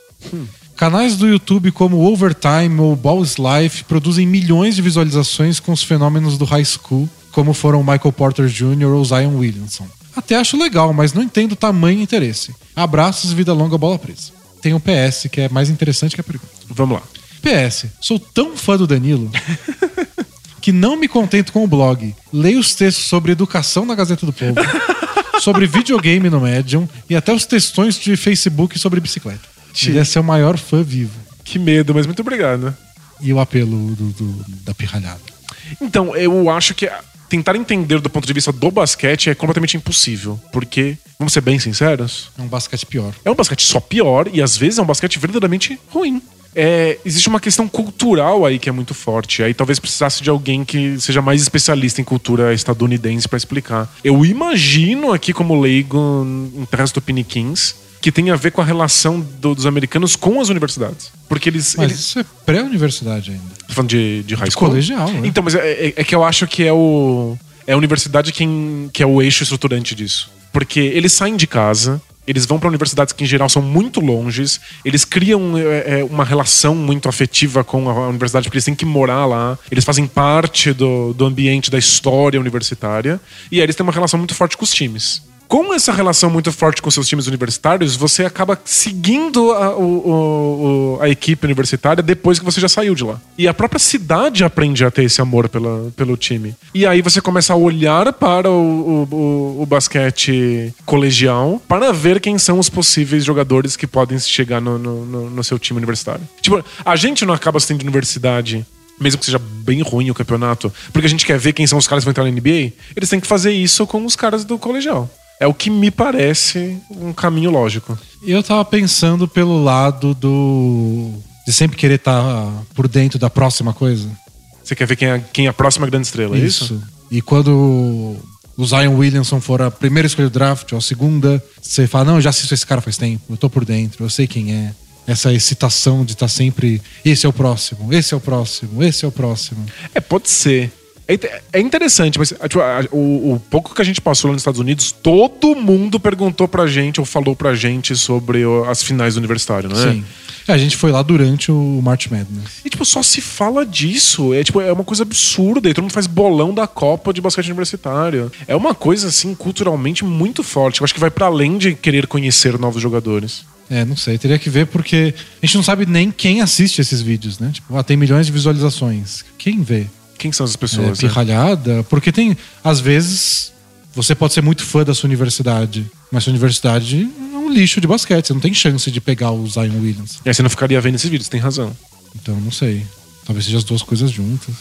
Canais do YouTube como Overtime ou Balls Life produzem milhões de visualizações com os fenômenos do high school, como foram Michael Porter Jr. ou Zion Williamson. Até acho legal, mas não entendo o tamanho e interesse. Abraços, vida longa, bola presa. Tem um PS que é mais interessante que a pergunta. Vamos lá. PS, sou tão fã do Danilo que não me contento com o blog. Leio os textos sobre educação na Gazeta do Povo, sobre videogame no Medium e até os textões de Facebook sobre bicicleta. Ele é seu maior fã vivo. Que medo, mas muito obrigado. E o apelo do- do- da pirralhada. Então, eu acho que tentar entender do ponto de vista do basquete é completamente impossível. Porque, vamos ser bem sinceros, É um basquete pior. é um basquete só pior e às vezes é um basquete verdadeiramente ruim. É, existe uma questão cultural aí que é muito forte. Aí talvez precisasse de alguém que seja mais especialista em cultura estadunidense pra explicar. Eu imagino aqui como leigo em terras tupiniquins que tem a ver com a relação do- dos americanos com as universidades. Porque eles, Mas eles isso é pré-universidade ainda. Tô falando de, de high De school? colegial, né? Então, mas é, é- é que eu acho que é o. É a universidade quem, que é o eixo estruturante disso. Porque eles saem de casa, eles vão para universidades que em geral são muito longes, eles criam é, é, uma relação muito afetiva com a universidade, porque eles têm que morar lá, eles fazem parte do, do ambiente da história universitária, e aí eles têm uma relação muito forte com os times. Com essa relação muito forte com seus times universitários, você acaba seguindo a, o- o- a equipe universitária depois que você já saiu de lá. E a própria cidade aprende a ter esse amor pela, pelo time. E aí você começa a olhar para o, o- o- o basquete colegial para ver quem são os possíveis jogadores que podem chegar no, no- no- no seu time universitário. Tipo, a gente não acaba sendo universidade mesmo que seja bem ruim o campeonato, porque a gente quer ver quem são os caras que vão entrar na NBA, eles têm que fazer isso com os caras do colegial. É o que me parece um caminho lógico. Eu tava pensando pelo lado do. de sempre querer estar por dentro da próxima coisa. Você quer ver quem é, quem é a próxima grande estrela, é isso? E quando o Zion Williamson for a primeira escolha do draft, ou a segunda, você fala: não, eu já assisto esse cara faz tempo, eu tô por dentro, eu sei quem é. Essa excitação de estar sempre. Esse é o próximo, esse é o próximo, esse é o próximo. É, pode ser. É É interessante, mas tipo, o, o pouco que a gente passou lá nos Estados Unidos, todo mundo perguntou pra gente ou falou pra gente sobre as finais do universitário, não é? Sim. É, A gente foi lá durante o March Madness. E, tipo, só se fala disso. É, tipo, é uma coisa absurda. E todo mundo faz bolão da Copa de basquete universitário. É uma coisa, assim, culturalmente muito forte. Eu acho que vai pra além de querer conhecer novos jogadores. É, não sei, teria que ver porque a gente não sabe nem quem assiste esses vídeos, né? Tipo, ah, tem milhões de visualizações. Quem vê? Quem são essas É, pessoas? né? pirralhada, porque tem, às vezes, você pode ser muito fã da sua universidade, mas sua universidade é um lixo de basquete, você não tem chance de pegar o Zion Williams. E aí você não ficaria vendo esses vídeos, tem razão. Então, não sei. Talvez seja as duas coisas juntas.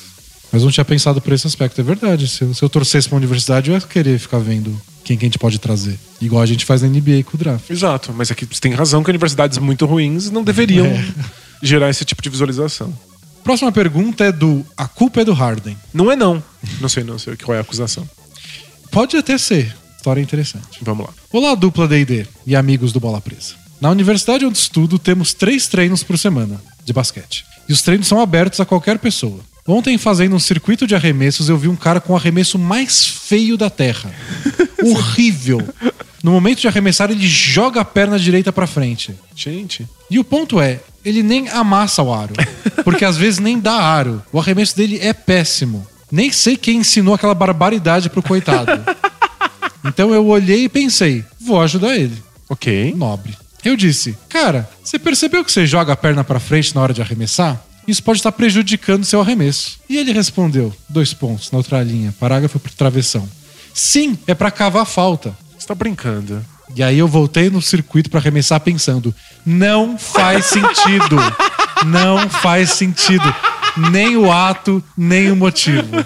Mas eu não tinha pensado por esse aspecto. É verdade. Se eu, se eu torcesse pra universidade, eu ia querer ficar vendo quem que a gente pode trazer. Igual a gente faz na NBA com o draft. Exato, mas aqui você tem razão que universidades muito ruins não deveriam gerar esse tipo de visualização. Próxima pergunta é do A culpa é do Harden. Não é não. Não sei, não sei qual é a acusação. Pode até ser. História interessante. Vamos lá. Olá, dupla D&D e amigos do Bola Presa. Na universidade onde estudo, temos três treinos por semana de basquete. E os treinos são abertos a qualquer pessoa. Ontem, fazendo um circuito de arremessos, eu vi um cara com o arremesso mais feio da Terra. Horrível. No momento de arremessar, ele joga a perna direita pra frente. Gente, E o ponto é, ele nem amassa o aro. Porque às vezes nem dá aro. O arremesso dele é péssimo. Nem sei quem ensinou aquela barbaridade pro coitado. Então eu olhei e pensei, vou ajudar ele. ok. Nobre. Eu disse, cara, você percebeu que você joga a perna pra frente na hora de arremessar? Isso pode estar prejudicando seu arremesso. E ele respondeu, dois pontos, na outra linha, parágrafo pro travessão. Sim, é pra cavar falta. Você tá brincando. E aí eu voltei no circuito pra arremessar pensando: não faz sentido. não faz sentido. Nem o ato, nem o motivo.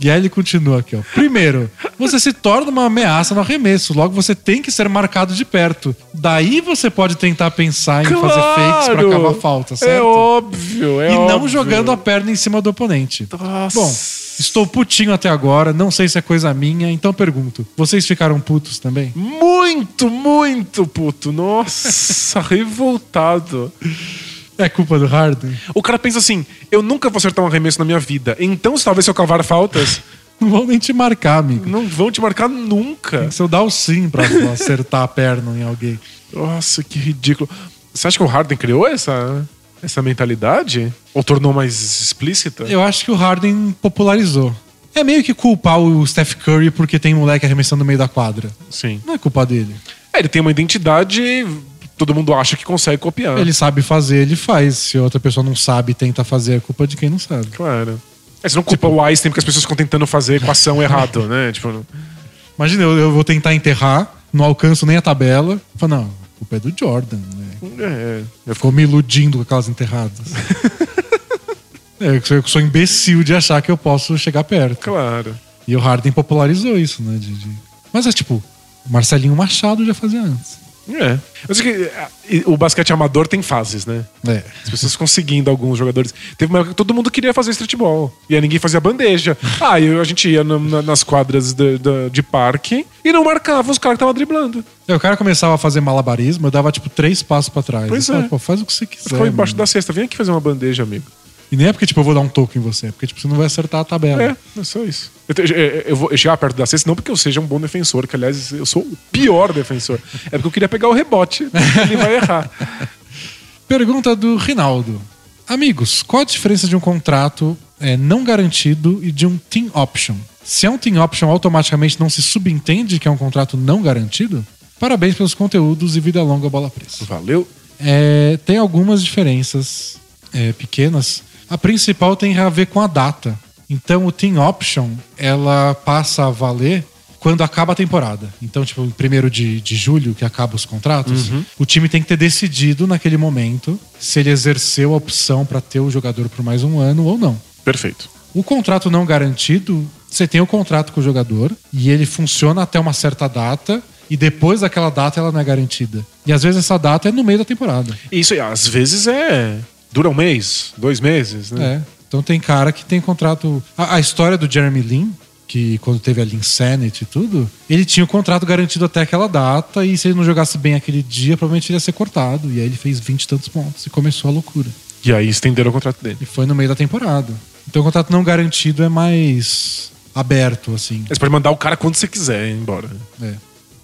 E aí ele continua aqui, ó. Primeiro, você se torna uma ameaça no arremesso, logo você tem que ser marcado de perto. Daí você pode tentar pensar em fazer fakes pra cavar falta, certo? É óbvio, é e não óbvio. jogando a perna em cima do oponente. Nossa. Bom, estou putinho até agora, não sei se é coisa minha, então pergunto: vocês ficaram putos também? Muito, muito puto. Nossa, revoltado. É culpa do Harden? O cara pensa assim: eu nunca vou acertar um arremesso na minha vida. Então, talvez se eu cavar faltas, Não vão nem te marcar, amigo. não vão te marcar nunca. Se eu dar o sim pra acertar a perna em alguém. Nossa, que ridículo. Você acha que o Harden criou essa, essa mentalidade? Ou tornou mais explícita? Eu acho que o Harden popularizou. É meio que culpar o Steph Curry porque tem moleque arremessando no meio da quadra. Sim. Não é culpa dele. É, ele tem uma identidade, todo mundo acha que consegue copiar. Ele sabe fazer, ele faz. Se outra pessoa não sabe e tenta fazer, é culpa de quem não sabe. Claro. É, você não culpa o Einstein porque as pessoas ficam tentando fazer equação errado, né? Tipo, Imagina, eu, eu vou tentar enterrar, não alcanço nem a tabela. Fala, não, culpa é do Jordan, né? é, Ficou me iludindo com aquelas enterradas. é, eu sou, imbecil de achar que eu posso chegar perto. Claro. E o Harden popularizou isso, né? de- de- Mas é tipo, Marcelinho Machado já fazia antes. É. Eu sei que e o basquete amador tem fases, né? É. As pessoas ficam seguindo alguns jogadores. Teve uma época que todo mundo queria fazer streetball. E aí ninguém fazia bandeja. Ah, e a gente ia na- na- nas quadras de, de- de parque e não marcava os caras que estavam driblando. Aí o cara começava a fazer malabarismo, eu dava tipo três passos pra trás. Pois falava, é. Pô, faz o que você quiser. Ficou embaixo mano. da cesta. Vem aqui fazer uma bandeja, amigo. E nem é porque tipo, eu vou dar um toco em você, é porque tipo, você não vai acertar a tabela. É, é só isso. Eu, te- eu- eu vou chegar perto da cesta não porque eu seja um bom defensor, que aliás eu sou o pior defensor. É porque eu queria pegar o rebote. Ele vai errar. Pergunta do Rinaldo. Amigos, qual a diferença de um contrato é, não garantido e de um team option? Se é um team option, automaticamente não se subentende que é um contrato não garantido? Parabéns pelos conteúdos e vida longa bola presa. Valeu. É, tem algumas diferenças é, pequenas. A principal tem a ver com a data. Então, o Team Option, ela passa a valer quando acaba a temporada. Então, tipo, em 1 de, de julho, que acaba os contratos, o time tem que ter decidido naquele momento se ele exerceu a opção para ter o jogador por mais um ano ou não. Perfeito. O contrato não garantido Você tem o contrato com o jogador e ele funciona até uma certa data e depois daquela data ela não é garantida. E às vezes essa data é no meio da temporada. Isso, às vezes, é. Dura um mês, dois meses, né? É. Então tem cara que tem contrato. A, a história do Jeremy Lin, que quando teve a Linsanity e tudo, ele tinha o contrato garantido até aquela data e se ele não jogasse bem aquele dia, provavelmente ele ia ser cortado. E aí ele fez 20 e tantos pontos e começou a loucura. E aí estenderam o contrato dele. E foi no meio da temporada. Então o contrato não garantido é mais aberto, assim. Você pode mandar o cara quando você quiser ir embora. É.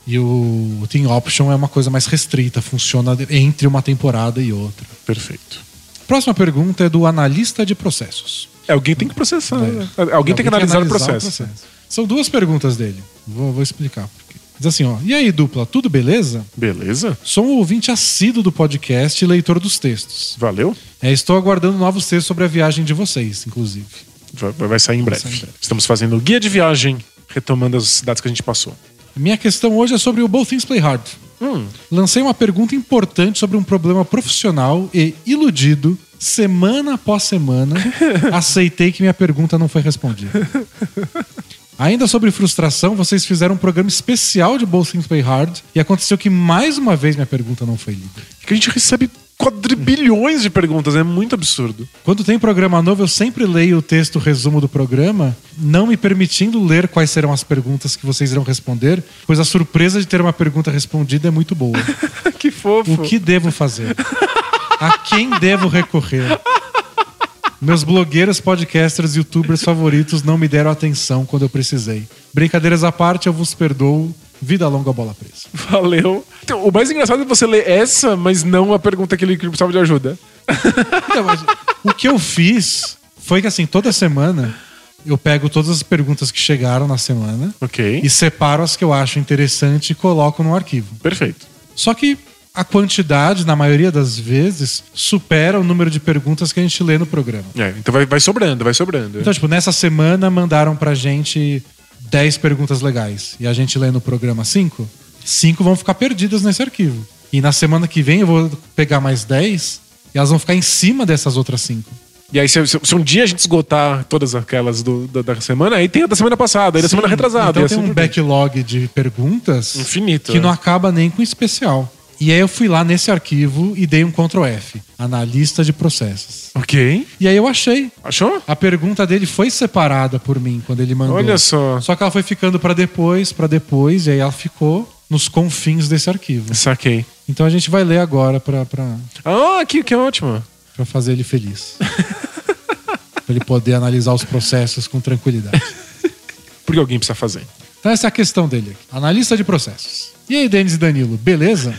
E o Team Option é uma coisa mais restrita, funciona entre uma temporada e outra. Perfeito. Próxima pergunta é do analista de processos. É, alguém tem que processar. É. né? Alguém tem que analisar, o processo. São duas perguntas dele. Vou, vou explicar. por quê. Diz assim, ó. E aí, dupla, tudo beleza? Beleza? Sou um ouvinte assíduo do podcast e leitor dos textos. Valeu? É, estou aguardando novos textos sobre a viagem de vocês, inclusive. Vai, vai sair em breve. sair em breve. Estamos fazendo o guia de viagem, retomando as cidades que a gente passou. Minha questão hoje é sobre o Both Things Play Hard. Hum, Lancei uma pergunta importante sobre um problema profissional e, iludido, semana após semana, aceitei que minha pergunta não foi respondida. Ainda sobre frustração, vocês fizeram um programa especial de Both Things Play Hard e aconteceu que mais uma vez minha pergunta não foi lida. que a gente recebe quadrilhões de perguntas, é muito absurdo. Quando tem programa novo, eu sempre leio o texto resumo do programa, não me permitindo ler quais serão as perguntas que vocês irão responder, pois a surpresa de ter uma pergunta respondida é muito boa. que fofo. O que devo fazer? A quem devo recorrer? Meus blogueiros, podcasters e youtubers favoritos não me deram atenção quando eu precisei. Brincadeiras à parte, eu vos perdoo. Vida longa, bola presa. Valeu. Então, o mais engraçado é você ler essa, mas não a pergunta que ele precisava de ajuda. Então, mas o que eu fiz foi que, assim, toda semana eu pego todas as perguntas que chegaram na semana Ok. e separo as que eu acho interessante e coloco no arquivo. Perfeito. Só que a quantidade, na maioria das vezes, supera o número de perguntas que a gente lê no programa. É, então vai, vai sobrando, vai sobrando. Então, tipo, nessa semana mandaram pra gente 10 perguntas legais e a gente lê no programa 5, 5 vão ficar perdidas nesse arquivo. E na semana que vem eu vou pegar mais 10 e elas vão ficar em cima dessas outras 5. E aí, se, se- um dia a gente esgotar todas aquelas do- da, da semana, aí tem a da semana passada, aí da semana retrasada. Então tem assim um backlog de perguntas Infinito, que é. não acaba nem com especial. E aí eu fui lá nesse arquivo e dei um Ctrl F, analista de processos. Ok. E aí eu achei. Achou? A pergunta dele foi separada por mim quando ele mandou. Olha só. Só que ela foi ficando pra depois, pra depois, e aí ela ficou nos confins desse arquivo. Saquei. Então a gente vai ler agora pra, pra, Ah, que, que ótimo. pra fazer ele feliz. pra ele poder analisar os processos com tranquilidade. Porque alguém precisa fazer. Então essa é a questão dele aqui. Analista de processos. E aí, Denis e Danilo, beleza?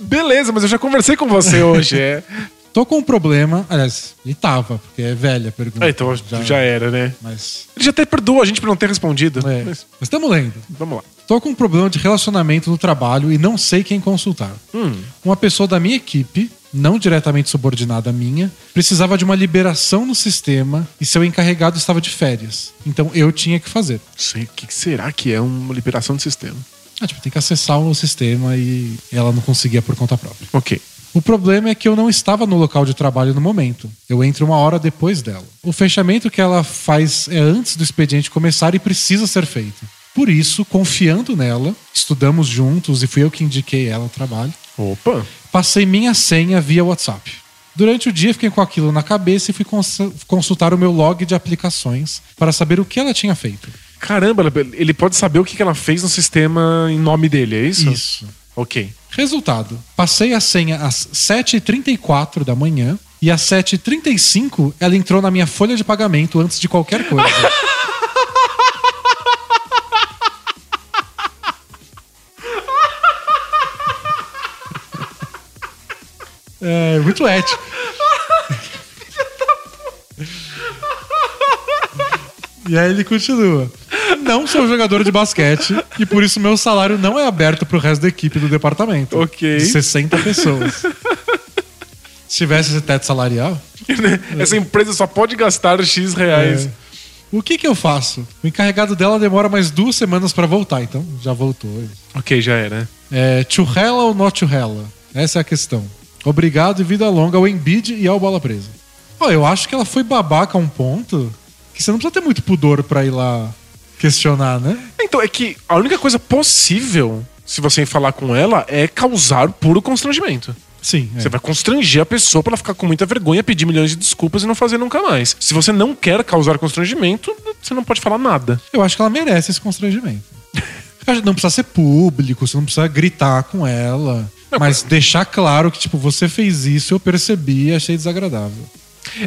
Beleza, mas eu já conversei com você hoje. É. Tô com um problema. Aliás, ele tava, porque é velha a pergunta. Ah, então já, era, né? Mas. Ele já até perdoou a gente por não ter respondido. É, Mas mas estamos lendo. vamos lá. Tô com um problema de relacionamento no trabalho e não sei quem consultar. Hum. Uma pessoa da minha equipe, não diretamente subordinada à minha, precisava de uma liberação no sistema e seu encarregado estava de férias. Então eu tinha que fazer. Sei, o que será que é uma liberação do sistema? Ah, tipo, tem que acessar o sistema e ela não conseguia por conta própria. Ok. O problema é que eu não estava no local de trabalho no momento. Eu entro uma hora depois dela. O fechamento que ela faz é antes do expediente começar e precisa ser feito. Por isso, confiando nela, estudamos juntos e fui eu que indiquei ela ao trabalho. Opa. Passei minha senha via WhatsApp. Durante o dia fiquei com aquilo na cabeça e fui cons- consultar o meu log de aplicações para saber o que ela tinha feito. Caramba, ele pode saber o que que ela fez no sistema em nome dele, é isso? Isso. Ok. Resultado: passei a senha às 7h34 da manhã e às 7h35 ela entrou na minha folha de pagamento antes de qualquer coisa. É, muito ético. E aí ele continua. Não sou jogador de basquete e por isso meu salário não é aberto pro resto da equipe do departamento. Ok. De 60 pessoas. Se tivesse esse teto salarial, Essa empresa só pode gastar X reais. é, o que que eu faço? O encarregado dela demora mais duas semanas pra voltar, então já voltou. Ok, já era. É, churrela ou not churrela? Essa é a questão. Obrigado e vida longa ao Embiid e ao Bola Presa. Ó, eu acho que ela foi babaca a um ponto que você não precisa ter muito pudor pra ir lá questionar, né? Então, é que a única coisa possível, se você falar com ela, é causar puro constrangimento. Sim. é. Você vai constranger a pessoa pra ela ficar com muita vergonha, pedir milhões de desculpas e não fazer nunca mais. Se você não quer causar constrangimento, você não pode falar nada. Eu acho que ela merece esse constrangimento. Não precisa ser público, você não precisa gritar com ela. Não, mas deixar claro que, tipo, você fez isso, eu percebi e achei desagradável.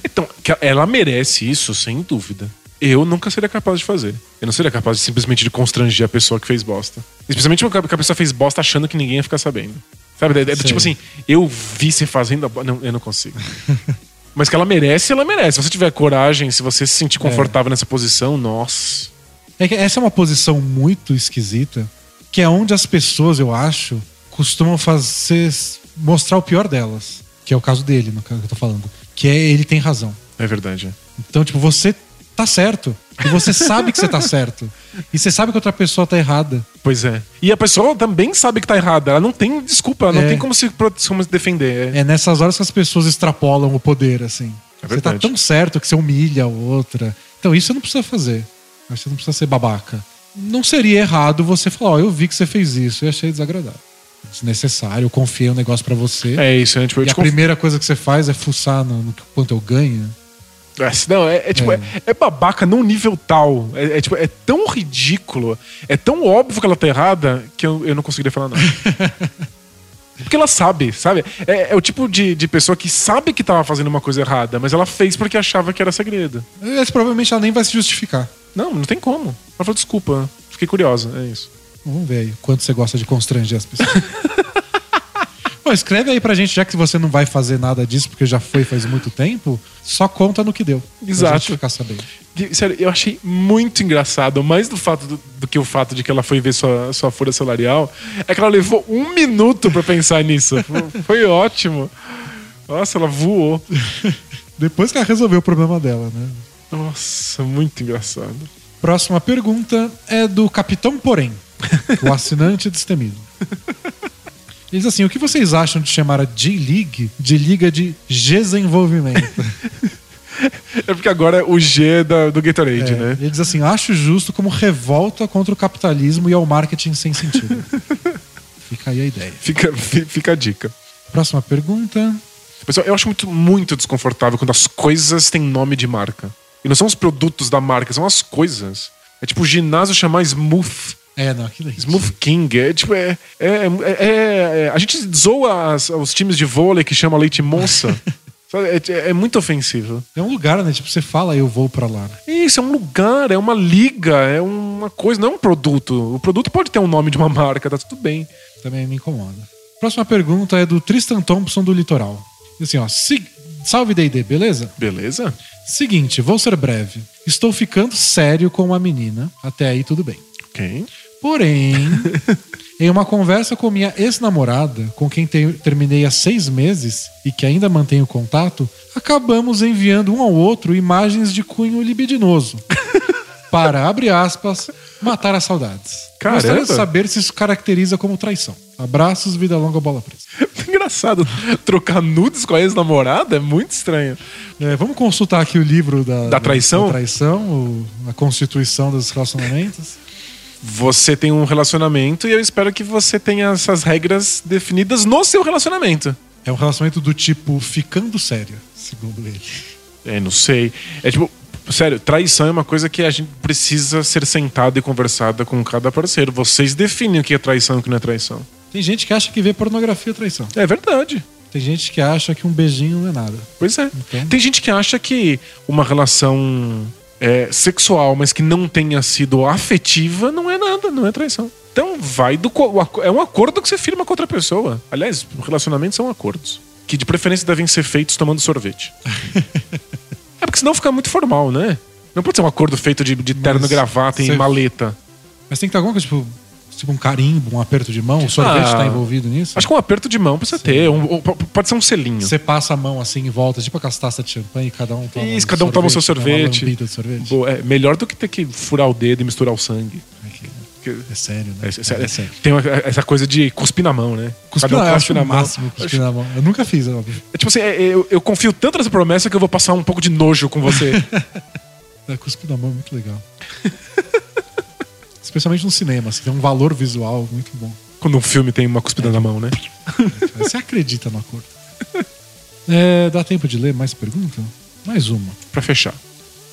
Então, ela merece isso, sem dúvida. Eu nunca seria capaz de fazer. Eu não seria capaz de simplesmente de constranger a pessoa que fez bosta. Especialmente quando a pessoa fez bosta achando que ninguém ia ficar sabendo. Sabe? É, é tipo assim, eu vi você fazendo a. Não, eu não consigo. Mas que ela merece, ela merece. Se você tiver coragem, se você se sentir confortável nessa posição, nossa. É que essa é uma posição muito esquisita, que é onde as pessoas, eu acho, costumam fazer mostrar o pior delas. Que é o caso dele, no caso que eu tô falando. Que é ele tem razão. É verdade. Então, tipo, você tá certo. E você sabe que você tá certo. E você sabe que outra pessoa tá errada. Pois é. E a pessoa também sabe que tá errada. Ela não tem desculpa, ela não É. tem como se, como se defender. É. É nessas horas que as pessoas extrapolam o poder, assim. É você tá tão certo que você humilha a outra. Então, isso você não precisa fazer. Você não precisa ser babaca. Não seria errado você falar, ó, eu vi que você fez isso e achei desagradável. Desnecessário, eu confiei um negócio pra você. É isso, né? Tipo, eu e a conf- primeira coisa que você faz é fuçar no, no quanto eu ganho. É, Não, é, é tipo, é. é babaca num nível tal. É, é, tipo, é tão ridículo, é tão óbvio que ela tá errada que eu, eu não conseguiria falar nada. Porque ela sabe, sabe? É, é o tipo de, de pessoa que sabe que tava fazendo uma coisa errada, mas ela fez porque achava que era segredo. Mas provavelmente ela nem vai se justificar. Não, não tem como. Ela falou, desculpa, fiquei curiosa, é isso. Vamos ver aí quanto você gosta de constranger as pessoas. Bom, escreve aí pra gente, já que você não vai fazer nada disso, porque já foi faz muito tempo, só conta no que deu. Pra Exato. gente ficar sabendo. Sério, eu achei muito engraçado, mais do fato do, do que o fato de que ela foi ver sua, sua folha salarial, é que ela levou um minuto pra pensar nisso. Foi- Foi ótimo. Nossa, ela voou. Depois que ela resolveu o problema dela, né? Nossa, muito engraçado. Próxima pergunta é do Capitão Porém, o assinante destemido. Ele diz assim: o que vocês acham de chamar a J-League de Liga de Desenvolvimento? É porque agora é o G da, do Gatorade, É, né? Ele diz assim: acho justo como revolta contra o capitalismo e ao marketing sem sentido. Fica aí a ideia. Fica, fi- fica a dica. Próxima pergunta. Pessoal, eu acho muito, muito desconfortável quando as coisas têm nome de marca. E não são os produtos da marca, são as coisas. É tipo o ginásio chamar Smooth. É, não, aquilo é. Smooth King. É tipo, é. é, é- é- a gente zoa as- os times de vôlei que chama Leite Moça. Sabe? é, é muito ofensivo. É um lugar, né? Tipo, você fala, eu vou pra lá. Isso, é um lugar, é uma liga, é uma coisa, não é um produto. O produto pode ter um nome de uma marca, tá tudo bem. Também me incomoda. Próxima pergunta é do Tristan Thompson do Litoral. Assim, ó. "Se- Salve D&D, beleza? Beleza? Seguinte, vou ser breve. Estou ficando sério com uma menina. Até aí tudo bem. Ok. Porém, em uma conversa com minha ex-namorada, com quem te- terminei há seis meses e que ainda mantenho contato, acabamos enviando um ao outro imagens de cunho libidinoso. para, abre aspas, matar as saudades. Caramba. Gostaria de saber se isso caracteriza como traição. Abraços, vida longa, bola presa. Engraçado. Trocar nudes com a ex-namorada é muito estranho. É, vamos consultar aqui o livro da, Da traição? da traição, o- a constituição dos relacionamentos. Você tem um relacionamento e eu espero que você tenha essas regras definidas no seu relacionamento. É um relacionamento do tipo ficando sério, segundo ele. É, não sei. É tipo, sério, traição é uma coisa que a gente precisa ser sentado e conversada com cada parceiro. Vocês definem o que é traição e o que não é traição. Tem gente que acha que ver pornografia é traição. É verdade. Tem gente que acha que um beijinho não é nada. Pois é. Então. Tem gente que acha que uma relação é, sexual, mas que não tenha sido afetiva, não é nada, não é traição. Então vai do. É um acordo que você firma com outra pessoa. Aliás, relacionamentos são acordos. Que de preferência devem ser feitos tomando sorvete. é porque senão fica muito formal, né? Não pode ser um acordo feito de, de terno, Mas gravata e maleta. Mas tem que ter alguma coisa, tipo, tipo um carimbo, um aperto de mão. O sorvete Ah, tá envolvido nisso? Acho que um aperto de mão precisa ter. um- um- pode ser um selinho. Você passa a mão assim em volta, tipo a taça de champanhe, cada um toma Isso, cada um toma o seu uma sorvete. lambida de sorvete. Boa, é melhor do que ter que furar o dedo e misturar o sangue. É sério, né? É, é, É sério. Tem uma- essa coisa de cuspir na mão, né? Cuspir Cada um na, eu cospe acho o máximo cuspir na mão. Eu nunca fiz, é óbvio. É tipo assim, é- eu, eu confio tanto nessa promessa que eu vou passar um pouco de nojo com você. É, cuspir na mão é muito legal. Especialmente no cinema, assim, tem um valor visual muito bom. Quando um filme tem uma cuspida na mão, né? Você acredita no acordo. É, dá tempo de ler mais pergunta? Mais uma. Pra fechar.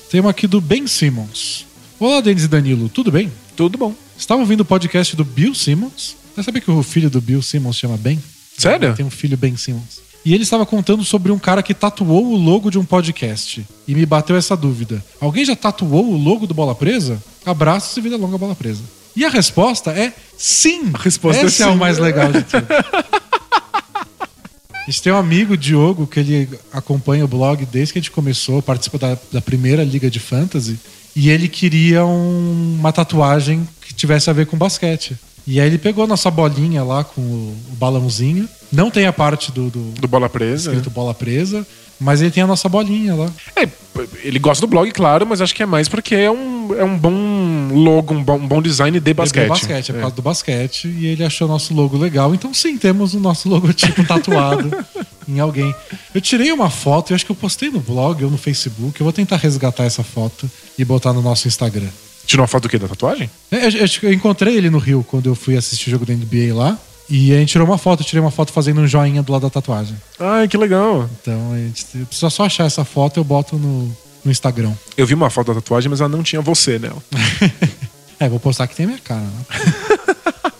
Tem uma aqui do Ben Simmons. Olá, Denis e Danilo, tudo bem? Tudo bom. Estava ouvindo o podcast do Bill Simmons. Você sabia que o filho do Bill Simmons chama Ben? Sério? Tem um filho Ben Simmons. E ele estava contando sobre um cara que tatuou o logo de um podcast. E me bateu essa dúvida. Alguém já tatuou o logo do Bola Presa? Abraços e vida longa Bola Presa. E a resposta é sim. A resposta Esse é é, sim. o mais legal de tudo. A gente tem um amigo, Diogo, que ele acompanha o blog desde que a gente começou, participa da, da primeira liga de fantasy. E ele queria um- uma tatuagem que tivesse a ver com basquete. E aí ele pegou a nossa bolinha lá com o, o balãozinho. Não tem a parte do, do, Do Bola Presa. escrito bola presa, mas ele tem a nossa bolinha lá. É, ele gosta do blog, claro, mas acho que é mais porque é um, é um bom logo, um bom, um bom design de basquete. De basquete, é por É. causa do basquete. E ele achou nosso logo legal. Então sim, temos o nosso logotipo tatuado em alguém. Eu tirei uma foto, eu acho que eu postei no blog ou no Facebook. Eu vou tentar resgatar essa foto e botar no nosso Instagram. Tirou uma foto do quê? Da tatuagem? É, eu- eu encontrei ele no Rio quando eu fui assistir o jogo da NBA lá. E a gente tirou uma foto, eu tirei uma foto fazendo um joinha do lado da tatuagem. Ai, que legal. Então a gente precisa só achar essa foto eu boto no, no Instagram. Eu vi uma foto da tatuagem, mas ela não tinha você nela. É, vou postar que tem a minha cara, né?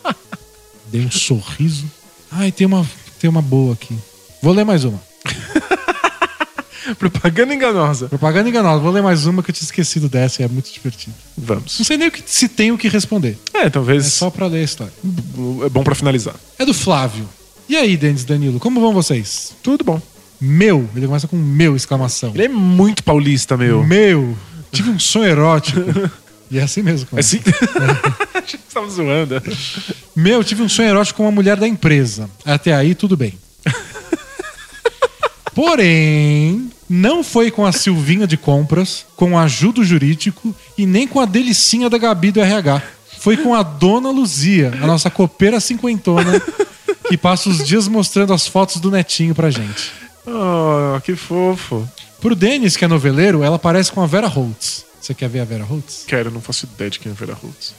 Dei um sorriso. Ai, tem uma, tem uma boa aqui. Vou ler mais uma. Propaganda enganosa. Propaganda enganosa. Vou ler mais uma que eu tinha esquecido dessa e é muito divertido. Vamos. Não sei nem o que, se tem o que responder. É, talvez É só pra ler a história. é bom pra finalizar. É do Flávio. E aí, Denis Danilo, como vão vocês? Tudo bom. Meu. Ele começa com meu, exclamação. Ele é muito paulista, meu. Meu. Tive um sonho erótico. E é assim mesmo. É começa. assim? Achei que você tava zoando. Meu, tive um sonho erótico com uma mulher da empresa. Até aí, tudo bem. Porém, não foi com a Silvinha de compras, com o ajudo jurídico e nem com a delicinha da Gabi do RH. Foi com a Dona Luzia, a nossa copeira cinquentona, que passa os dias mostrando as fotos do netinho pra gente. Oh, que fofo. Pro Denis, que é noveleiro, ela parece com a Vera Holtz. Você quer ver a Vera Holtz? Quero, não faço ideia de quem é Vera Holtz.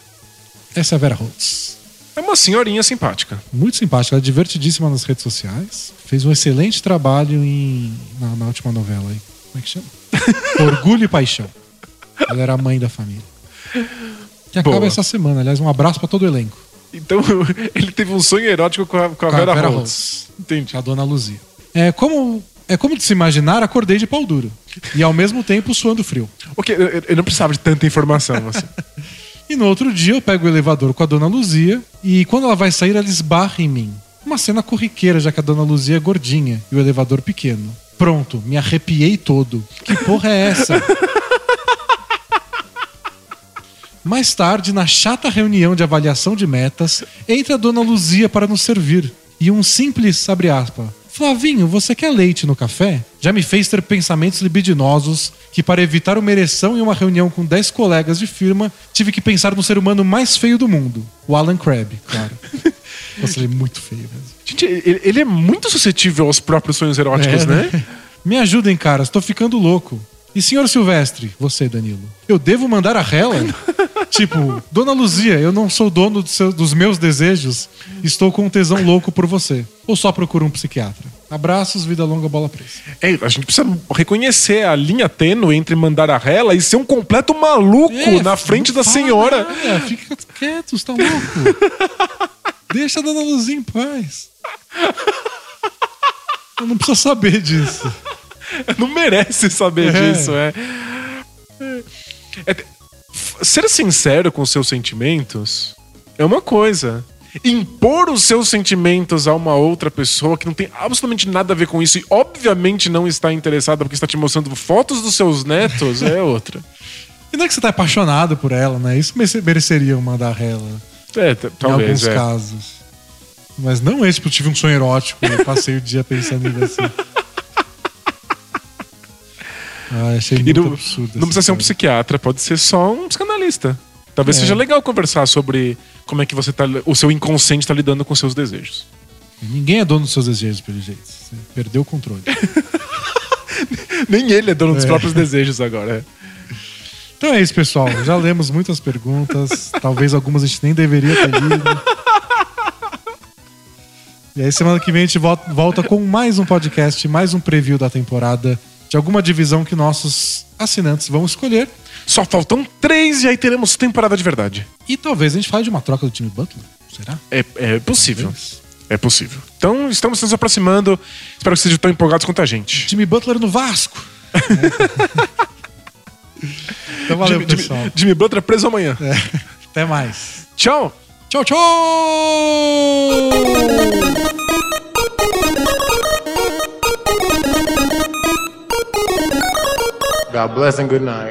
Essa é a Vera Holtz. É uma senhorinha simpática. Muito simpática, ela é divertidíssima nas redes sociais. Fez um excelente trabalho em, na, na última novela aí. Como é que chama? Orgulho e Paixão. Ela era a mãe da família. Que acaba Boa. essa semana. Aliás, um abraço pra todo o elenco. Então, ele teve um sonho erótico com a, com a Com a Vera, Vera Holtz. Entendi. A dona Luzia. É como, é como de se imaginar, acordei de pau duro. E ao mesmo tempo suando frio. Ok, eu, eu não precisava de tanta informação assim. E no outro dia eu pego o elevador com a dona Luzia e quando ela vai sair, ela esbarra em mim. Uma cena corriqueira, já que a dona Luzia é gordinha e o elevador pequeno. Pronto, me arrepiei todo. Que porra é essa? Mais tarde, na chata reunião de avaliação de metas, entra a dona Luzia para nos servir. E um simples, abre aspas, Flavinho, você quer leite no café? Já me fez ter pensamentos libidinosos que, para evitar uma ereção em uma reunião com 10 colegas de firma, tive que pensar no ser humano mais feio do mundo. O Alan Crabb, claro. Nossa, ele é muito feio mesmo. Gente, ele, ele é muito suscetível aos próprios sonhos eróticos, É, né? Me ajudem, caras, tô ficando louco. E senhor Silvestre, você, Danilo, eu devo mandar a rela? tipo, Dona Luzia, eu não sou dono do seu- dos meus desejos, estou com um tesão louco por você. Ou só procuro um psiquiatra. Abraços, vida longa, bola presa. É, a gente precisa reconhecer a linha tênue entre mandar a rela e ser um completo maluco É, na frente da senhora. nada, fica quieto, você tá louco. Deixa a Dona Luzia em paz. Eu não preciso saber disso. Não merece saber É. disso, é. É, Ser sincero com os seus sentimentos é uma coisa. Impor os seus sentimentos a uma outra pessoa que não tem absolutamente nada a ver com isso e obviamente não está interessada porque está te mostrando fotos dos seus netos é outra. E não é que você tá apaixonado por ela, né? Isso merece- mereceria uma da rela. É, t- em talvez. alguns É. casos. Mas não esse, porque eu tive um sonho erótico e eu passei o dia pensando em você. Ah, achei E muito não, absurdo. não precisa ser um psiquiatra, pode ser só um psicanalista. Talvez É. seja legal conversar sobre como é que você tá, o seu inconsciente está lidando com seus desejos. Ninguém é dono dos seus desejos, pelo jeito. Você perdeu o controle. Nem ele é dono dos É. próprios desejos agora. é. Então é isso, pessoal. Já lemos muitas perguntas. Talvez algumas a gente nem deveria ter lido. E aí, semana que vem, a gente volta com mais um podcast, mais um preview da temporada de alguma divisão que nossos assinantes vão escolher. Só faltam três e aí teremos temporada de verdade. E talvez a gente fale de uma troca do time Butler. Será? É, é possível. Talvez. É possível. Então, estamos nos aproximando. Espero que sejam tão empolgados quanto a gente. Time Butler no Vasco. então valeu, Jimmy, pessoal. Jimmy, Jimmy Butler preso amanhã. Até mais. Tchau! Tchau, tchau! God bless and good night.